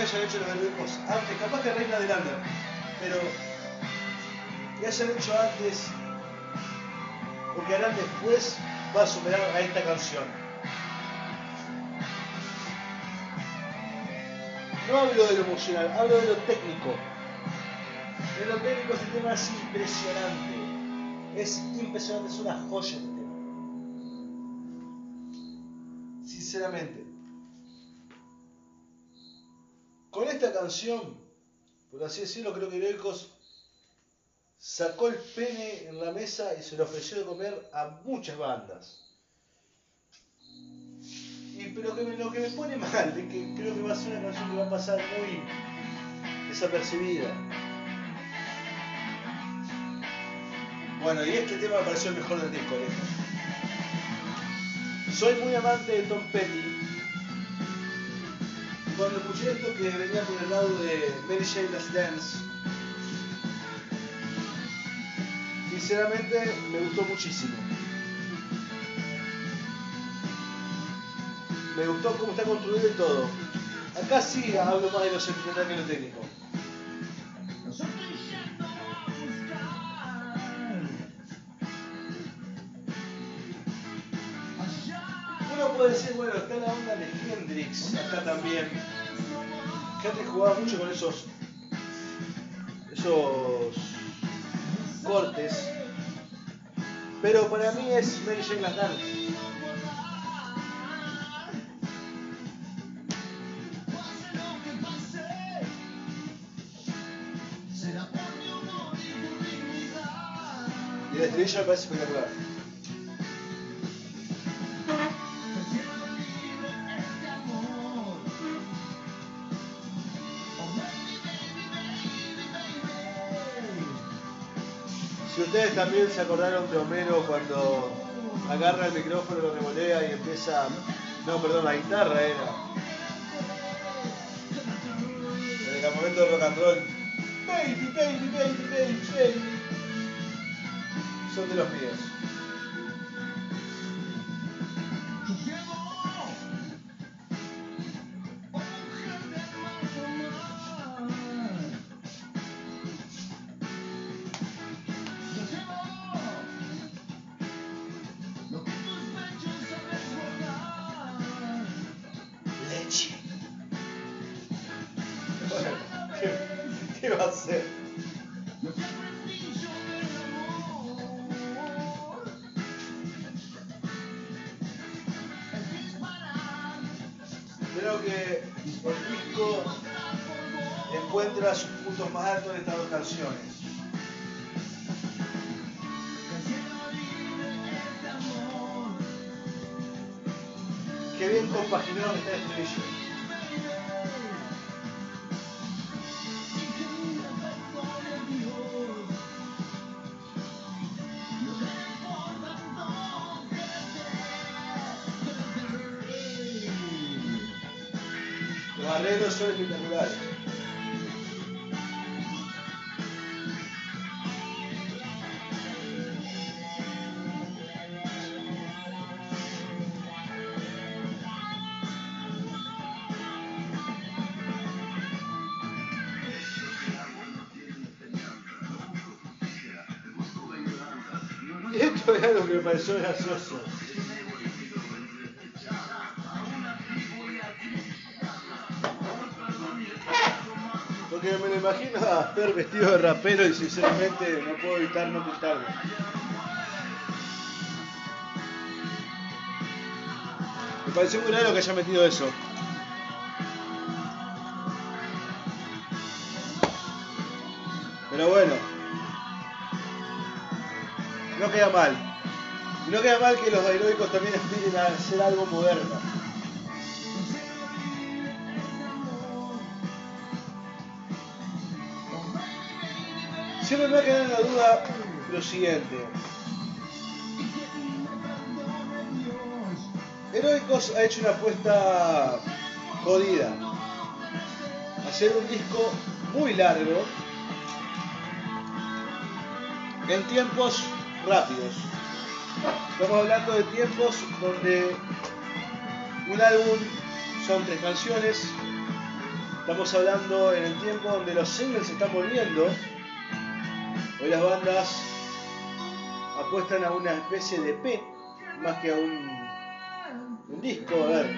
Que hayan hecho los grupos antes, capaz que Reina del Under, pero que hayan hecho antes o que harán después va a superar a esta canción. No hablo de lo emocional, hablo de lo técnico. De lo técnico este tema es impresionante. Es impresionante, es una joya este tema. Sinceramente. Con esta canción, por así decirlo, creo que Heroicos sacó el pene en la mesa y se lo ofreció de comer a muchas bandas. Y pero que lo que me pone mal es que creo que va a ser una canción que va a pasar muy desapercibida. Bueno, y este tema me pareció el mejor del disco, lejos. Soy muy amante de Tom Petty. Cuando escuché esto que venía por el lado de Mary Jane Last Dance, sinceramente me gustó muchísimo. Me gustó cómo está construido y todo. Acá sí hablo más de lo sentimental que lo técnico. Puede decir, bueno, está la onda de Hendrix acá también. Hendrix jugaba mucho con esos esos cortes. Pero para mí es Mary Jane que honor y el estribillo me parece espectacular. Ustedes también se acordaron de Homero cuando agarra el micrófono, lo revolea y empieza. No, perdón, la guitarra era. En el campamento de rock and roll. Baby, baby, baby, baby, baby. Son de los míos. Esto es algo que me pareció gracioso. Porque me lo imagino a Fer vestido de rapero y sinceramente no puedo evitar no pintarlo. Me pareció muy raro que haya metido eso. Pero bueno. No queda mal. No queda mal que los heroicos también aspiren a hacer algo moderno. Siempre me va a quedar en la duda lo siguiente. Heroicos ha hecho una apuesta jodida. Hacer un disco muy largo en tiempos rápidos. Estamos hablando de tiempos donde un álbum son tres canciones. Estamos hablando en el tiempo donde los singles se están volviendo. Hoy las bandas apuestan a una especie de P más que a un, disco. A ver,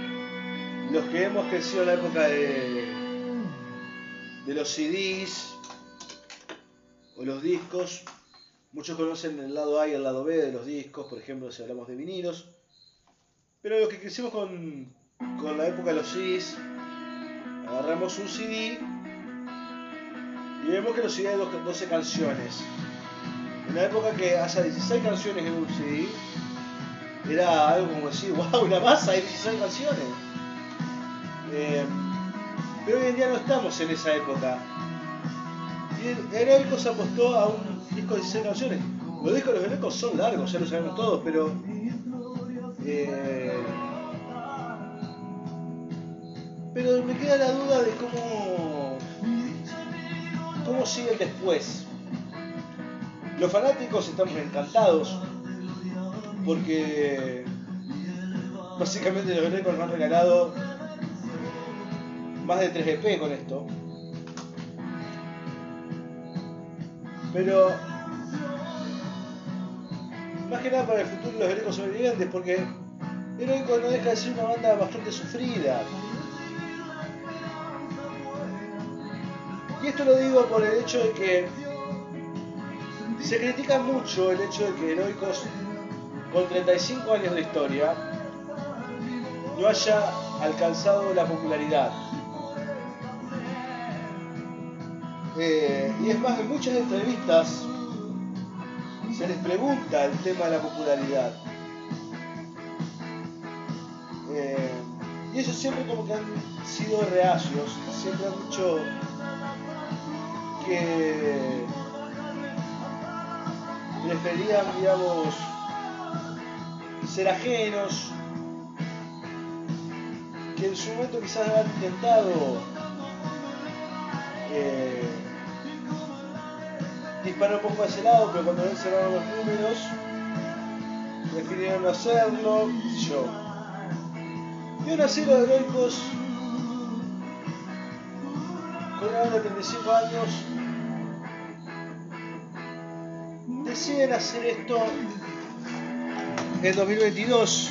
los que hemos crecido en la época de, de los CDs o los discos, Muchos conocen el lado A y el lado B de los discos, por ejemplo, si hablamos de vinilos. Pero los que crecimos con, con la época de los CDs, agarramos un CD y vemos que los CD hay 12 canciones. En la época que haya 16 canciones en un CD, era algo como decir, wow, una masa, hay 16 canciones. Eh, pero hoy en día no estamos en esa época. Y Heroico se apostó a un disco de 16 canciones. Los discos de los Heroicos son largos, ya lo sabemos todos, pero. Eh, pero me queda la duda de cómo. cómo sigue después. Los fanáticos estamos encantados porque básicamente los Heroicos nos han regalado más de 3 EP con esto. Pero más que nada para el futuro de los heroicos sobrevivientes, porque Heroico no deja de ser una banda bastante sufrida. Y esto lo digo por el hecho de que se critica mucho el hecho de que Heroicos, con 35 años de historia, no haya alcanzado la popularidad. Eh, y es más, en muchas entrevistas se les pregunta el tema de la popularidad. Eh, y ellos siempre como que han sido reacios, siempre han dicho que preferían, digamos, ser ajenos, que en su momento quizás han intentado eh, un poco a ese lado, pero cuando ven cerraron los números, prefirieron no hacerlo, yo. Y aún así los heroicos, con una de 35 años, deciden hacer esto en 2022,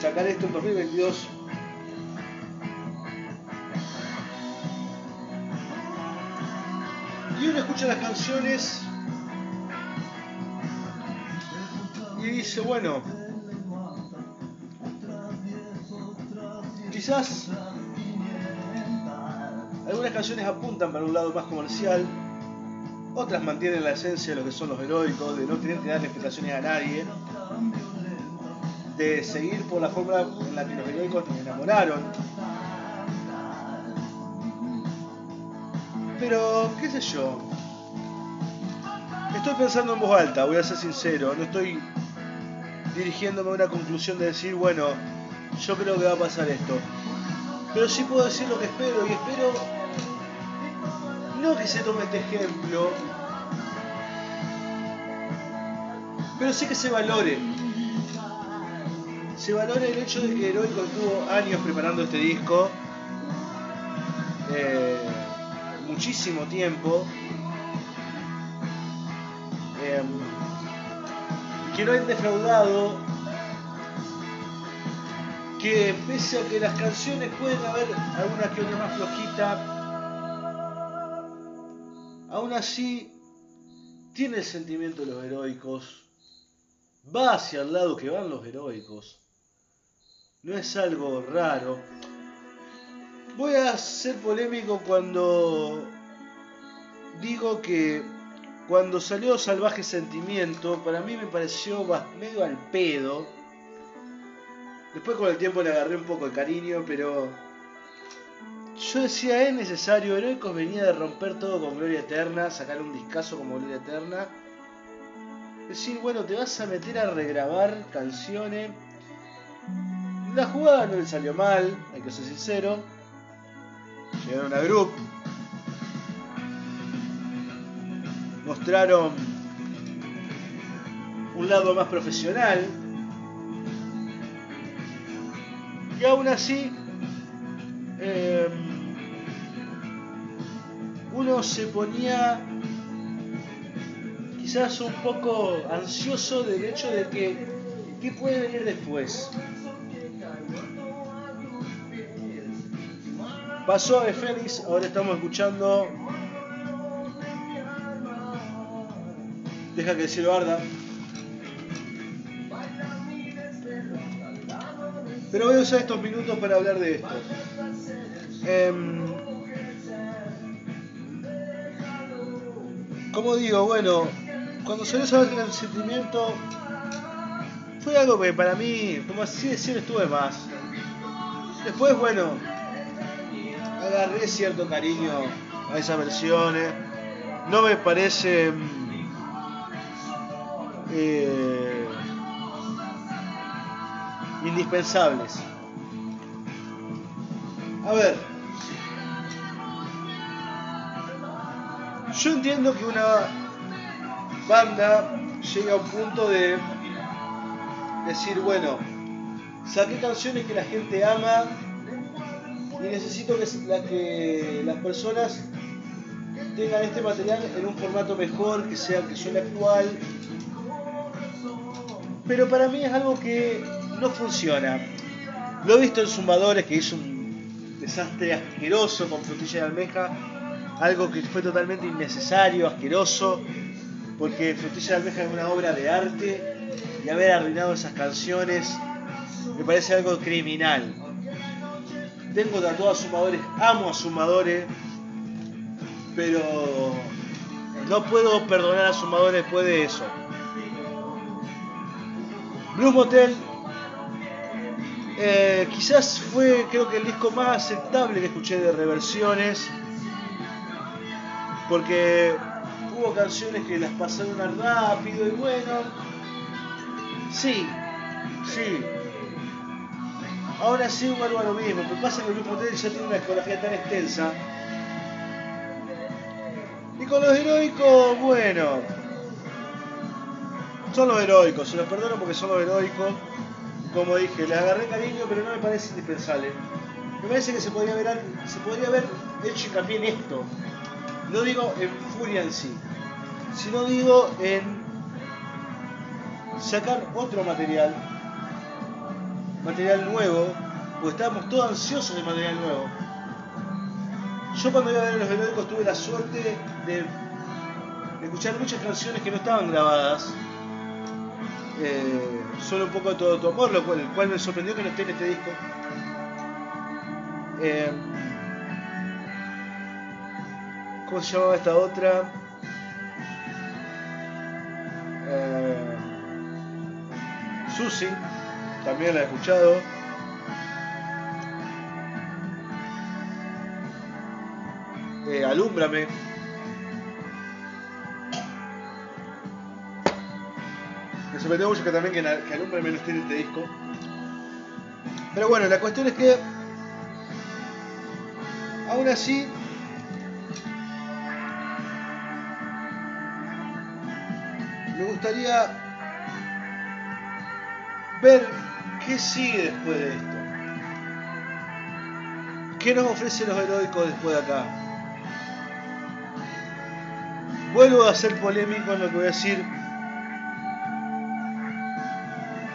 sacar esto en 2022 las canciones y dice, bueno, quizás algunas canciones apuntan para un lado más comercial, otras mantienen la esencia de lo que son los heroicos, de no tener que darle explicaciones a nadie, de seguir por la forma en la que los heroicos nos enamoraron, Pero, qué sé yo. Estoy pensando en voz alta, voy a ser sincero. No estoy dirigiéndome a una conclusión de decir, bueno, yo creo que va a pasar esto. Pero sí puedo decir lo que espero y espero no que se tome este ejemplo, pero sí que se valore. Se valore el hecho de que Heroico estuvo años preparando este disco. Eh, muchísimo tiempo. Que no hayan defraudado. Que pese a que las canciones pueden haber alguna que otra más flojita, aún así tiene el sentimiento de los heroicos. Va hacia el lado que van los heroicos. No es algo raro. Voy a ser polémico cuando digo que cuando salió Salvaje Sentimiento, para mí me pareció medio al pedo. Después con el tiempo le agarré un poco de cariño, pero yo decía, es necesario, Heroicos venía de romper todo con Gloria Eterna, sacar un discazo como Gloria Eterna. Decir, bueno, te vas a meter a regrabar canciones. La jugada no le salió mal, hay que ser sincero llegaron a Group, mostraron un lado más profesional y aún así eh, uno se ponía quizás un poco ansioso del hecho de que qué puede venir después. Pasó de Félix, ahora estamos escuchando Deja que el cielo arda. Pero voy a usar estos minutos para hablar de esto. Em, como digo, bueno, cuando salió ese el sentimiento, fue algo que para mí, como así decir, estuve más. Después, bueno, agarré cierto cariño a esas versiones. No me parece eh, indispensables. A ver, yo entiendo que una banda llega a un punto de decir, bueno, saqué canciones que la gente ama y necesito que, que las personas tengan este material en un formato mejor, que sea que suene actual. Pero para mí es algo que no funciona. Lo he visto en Zumbadores que hizo un desastre asqueroso con frutilla de almeja, algo que fue totalmente innecesario, asqueroso, porque Frutilla de almeja es una obra de arte y haber arruinado esas canciones me parece algo criminal. Tengo tatuados sumadores, amo a sumadores, pero no puedo perdonar a sumadores después de eso. Blue Motel eh, quizás fue creo que el disco más aceptable que escuché de reversiones porque hubo canciones que las pasaron rápido y bueno sí sí Ahora sí vuelvo a lo mismo, pero pasa que Blue Motel ya tiene una discografía tan extensa. Y con los heroicos, bueno. Son los heroicos, se los perdono porque son los heroicos. Como dije, les agarré cariño, pero no me parece indispensable. Me parece que se podría haber, se podría haber hecho hincapié en esto. No digo en Furia en sí, sino digo en sacar otro material material nuevo, porque estábamos todos ansiosos de material nuevo. Yo cuando iba a ver los heroicos tuve la suerte de, escuchar muchas canciones que no estaban grabadas. Eh, solo un poco de todo tu amor, lo cual, el cual me sorprendió que no esté en este disco. Eh, ¿Cómo se llamaba esta otra? Eh, Susi también la he escuchado. Alúmbrame. Sorprendió mucho que también que, que Alúmbrame no esté en este disco. Pero bueno, la cuestión es que aún así me gustaría ver ¿Qué sigue después de esto? ¿Qué nos ofrecen los heroicos después de acá? Vuelvo a ser polémico en lo que voy a decir.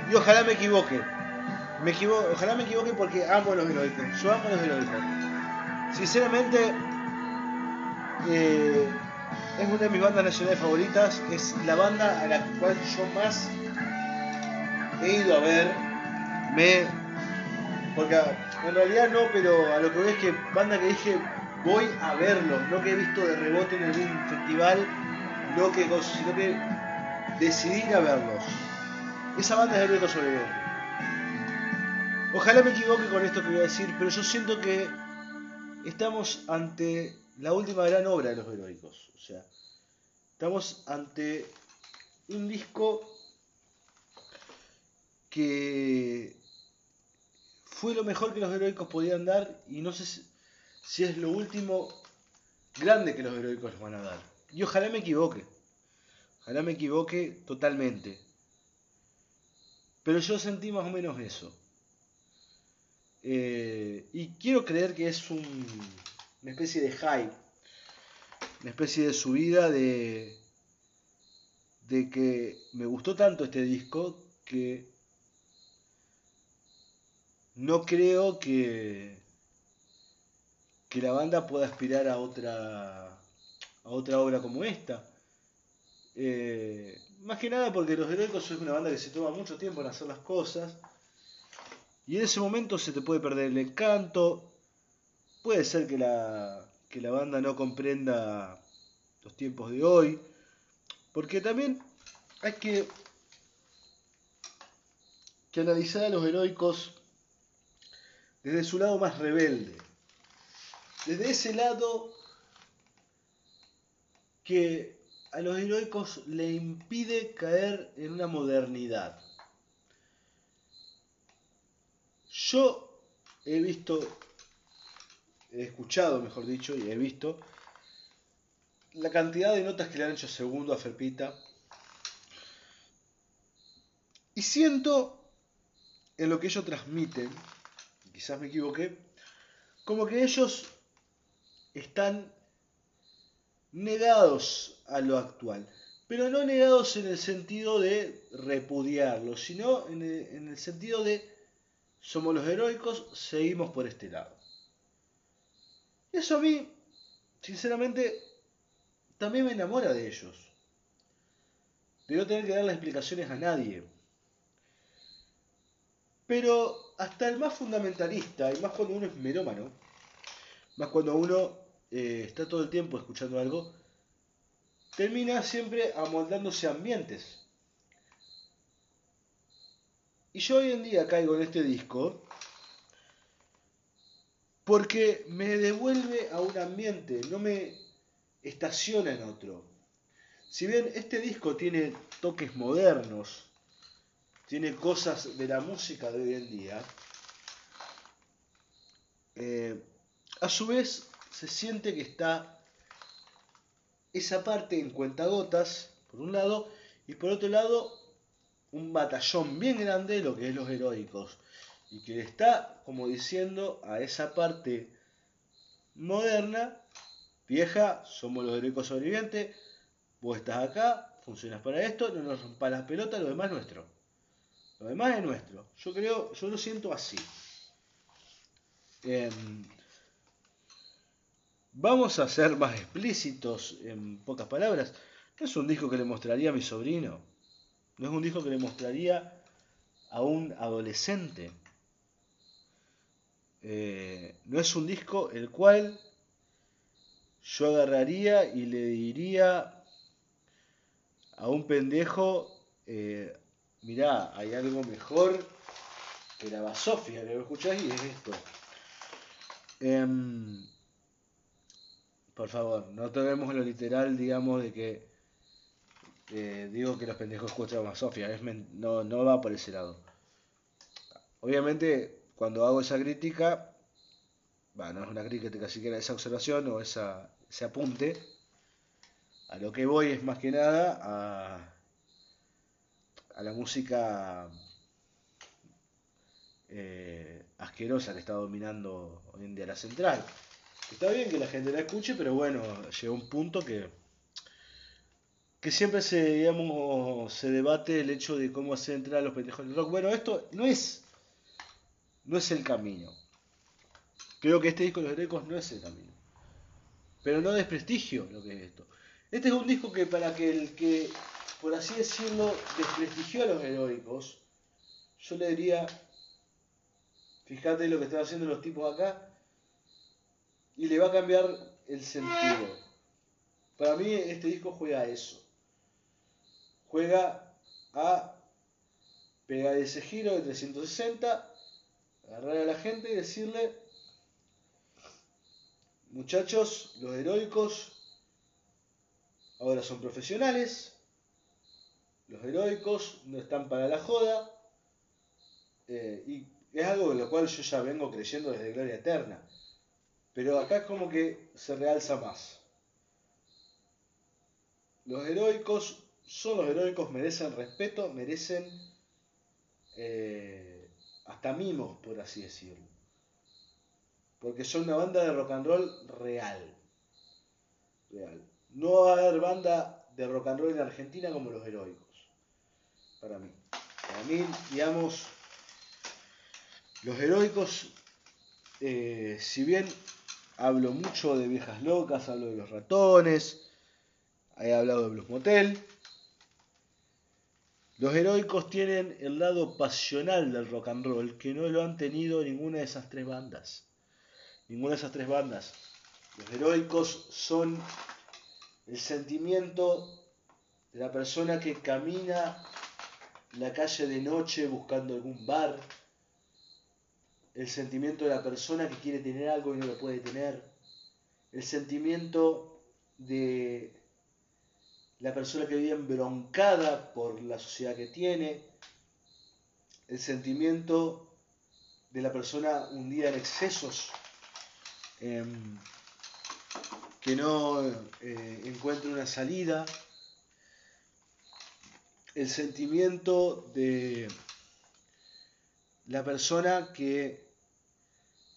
Y ojalá me equivoque. Me equivoco, ojalá me equivoque porque amo a los heroicos. Yo amo los heroicos. Sinceramente, eh, es una de mis bandas nacionales favoritas. Es la banda a la cual yo más he ido a ver me. Porque en realidad no, pero a lo que veo es que banda que dije voy a verlos, no que he visto de rebote en algún festival, no que, sino que decidí ir a verlos. Esa banda es el sobre Sobreviviente. Ojalá me equivoque con esto que voy a decir, pero yo siento que estamos ante la última gran obra de los heroicos. O sea, estamos ante un disco que fue lo mejor que los heroicos podían dar y no sé si es lo último grande que los heroicos les van a dar. Y ojalá me equivoque. Ojalá me equivoque totalmente. Pero yo sentí más o menos eso. Eh, y quiero creer que es un, una especie de hype, una especie de subida de, de que me gustó tanto este disco que no creo que, que la banda pueda aspirar a otra, a otra obra como esta. Eh, más que nada porque Los Heroicos es una banda que se toma mucho tiempo en hacer las cosas. Y en ese momento se te puede perder el encanto. Puede ser que la, que la banda no comprenda los tiempos de hoy. Porque también hay que, que analizar a los heroicos desde su lado más rebelde. Desde ese lado que a los heroicos le impide caer en una modernidad. Yo he visto, he escuchado, mejor dicho, y he visto la cantidad de notas que le han hecho segundo a Ferpita. Y siento en lo que ellos transmiten, quizás me equivoqué, como que ellos están negados a lo actual, pero no negados en el sentido de repudiarlo, sino en el, en el sentido de somos los heroicos, seguimos por este lado. Eso a mí, sinceramente, también me enamora de ellos. De no tener que darle explicaciones a nadie. Pero hasta el más fundamentalista, y más cuando uno es melómano, más cuando uno eh, está todo el tiempo escuchando algo, termina siempre amoldándose a ambientes. Y yo hoy en día caigo en este disco porque me devuelve a un ambiente, no me estaciona en otro. Si bien este disco tiene toques modernos, tiene cosas de la música de hoy en día, eh, a su vez se siente que está esa parte en cuentagotas, por un lado, y por otro lado, un batallón bien grande, lo que es los heroicos, y que le está como diciendo a esa parte moderna, vieja, somos los heroicos sobrevivientes, vos estás acá, funcionas para esto, no nos rompas las pelotas, lo demás es nuestro. Lo demás es nuestro. Yo creo, yo lo siento así. Em, vamos a ser más explícitos en pocas palabras. No es un disco que le mostraría a mi sobrino. No es un disco que le mostraría a un adolescente. Eh, no es un disco el cual yo agarraría y le diría a un pendejo, eh, mirá, hay algo mejor que la basofia, lo escuchás y es esto. Em, por favor, no tomemos lo literal, digamos, de que eh, digo que los pendejos escuchan basofia, es no, va por ese lado. Obviamente, cuando hago esa crítica, bueno, no es una crítica siquiera, esa observación o ese apunte, a lo que voy es más que nada a, a la música eh, asquerosa que está dominando hoy en día la central. Está bien que la gente la escuche, pero bueno, llega un punto que, que siempre se, digamos, se debate el hecho de cómo hacer entrar a los pendejos del rock. Bueno, esto no es, no es el camino. Creo que este disco de los grecos no es el camino. Pero no desprestigio lo que es esto. Este es un disco que para que el que, por así decirlo, desprestigió a los heroicos, yo le diría, fíjate lo que están haciendo los tipos acá, y le va a cambiar el sentido. Para mí este disco juega a eso. Juega a pegar ese giro de 360, agarrar a la gente y decirle, muchachos, los heroicos ahora son profesionales, los heroicos no están para la joda, eh, y es algo de lo cual yo ya vengo creyendo desde Gloria Eterna. Pero acá es como que se realza más. Los heroicos son los heroicos, merecen respeto, merecen eh, hasta mimos, por así decirlo. Porque son una banda de rock and roll real. Real. No va a haber banda de rock and roll en Argentina como los heroicos. Para mí. Para mí, digamos, los heroicos, eh, si bien hablo mucho de viejas locas, hablo de los ratones, he hablado de Blues Motel, Los heroicos tienen el lado pasional del rock and roll que no lo han tenido ninguna de esas tres bandas. Ninguna de esas tres bandas. Los heroicos son el sentimiento de la persona que camina la calle de noche buscando algún bar. El sentimiento de la persona que quiere tener algo y no lo puede tener. El sentimiento de la persona que vive embroncada por la sociedad que tiene, el sentimiento de la persona hundida en excesos, em, que no eh, encuentra una salida, el sentimiento de la persona que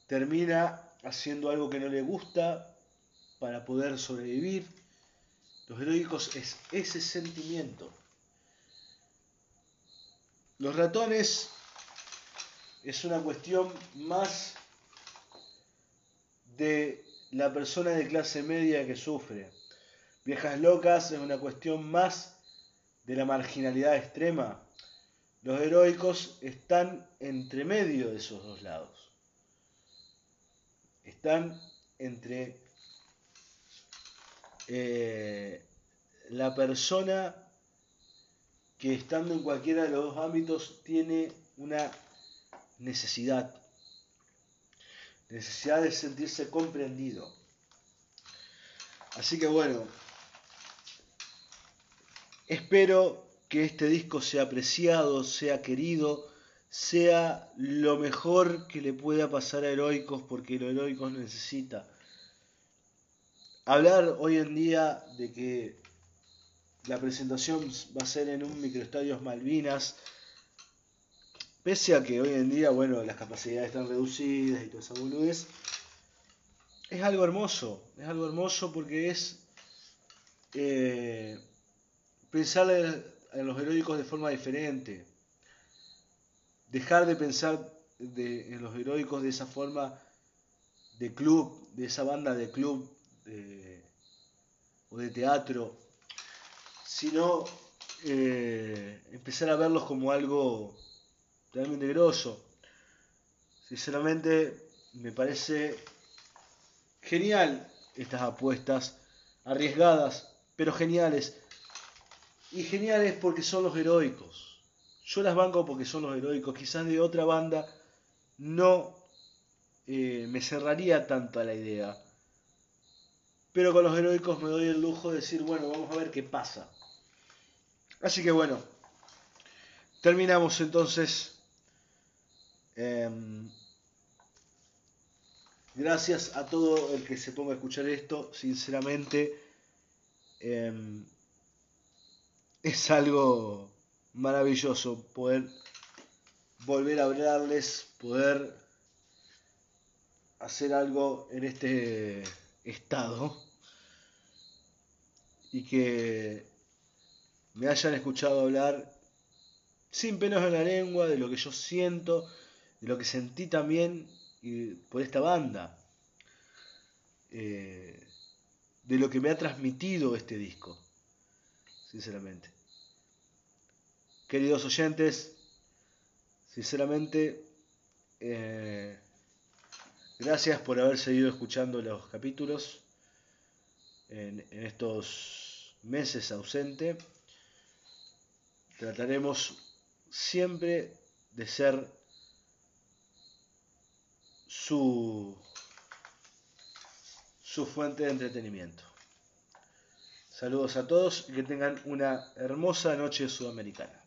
termina haciendo algo que no le gusta para poder sobrevivir, los heroicos es ese sentimiento. Los ratones es una cuestión más de la persona de clase media que sufre. Viejas locas es una cuestión más de la marginalidad extrema. Los heroicos están entre medio de esos dos lados. Están entre eh, la persona que estando en cualquiera de los dos ámbitos tiene una necesidad, necesidad de sentirse comprendido. Así que bueno, espero que este disco sea apreciado, sea querido, sea lo mejor que le pueda pasar a Heroicos, porque lo Heroicos necesita. Hablar hoy en día de que la presentación va a ser en un microestadio Malvinas, pese a que hoy en día, bueno, las capacidades están reducidas y toda esa boludez, es algo hermoso, es algo hermoso porque es eh, pensar en los heroicos de forma diferente, dejar de pensar en los heroicos de esa forma de club, de esa banda de club o de teatro, sino eh, empezar a verlos como algo realmente grosso. Sinceramente me parece genial estas apuestas, arriesgadas, pero geniales. Y geniales porque son los heroicos. Yo las banco porque son los heroicos. Quizás de otra banda no eh, me cerraría tanto a la idea. Pero con los heroicos me doy el lujo de decir, bueno, vamos a ver qué pasa. Así que bueno, terminamos entonces. Em, gracias a todo el que se ponga a escuchar esto. Sinceramente, em, es algo maravilloso poder volver a hablarles, poder hacer algo en este estado y que me hayan escuchado hablar sin pelos en la lengua de lo que yo siento, de lo que sentí también por esta banda, eh, de lo que me ha transmitido este disco, sinceramente. Queridos oyentes, sinceramente, eh, gracias por haber seguido escuchando los capítulos en, estos meses ausente, trataremos siempre de ser su, su fuente de entretenimiento. Saludos a todos y que tengan una hermosa noche sudamericana.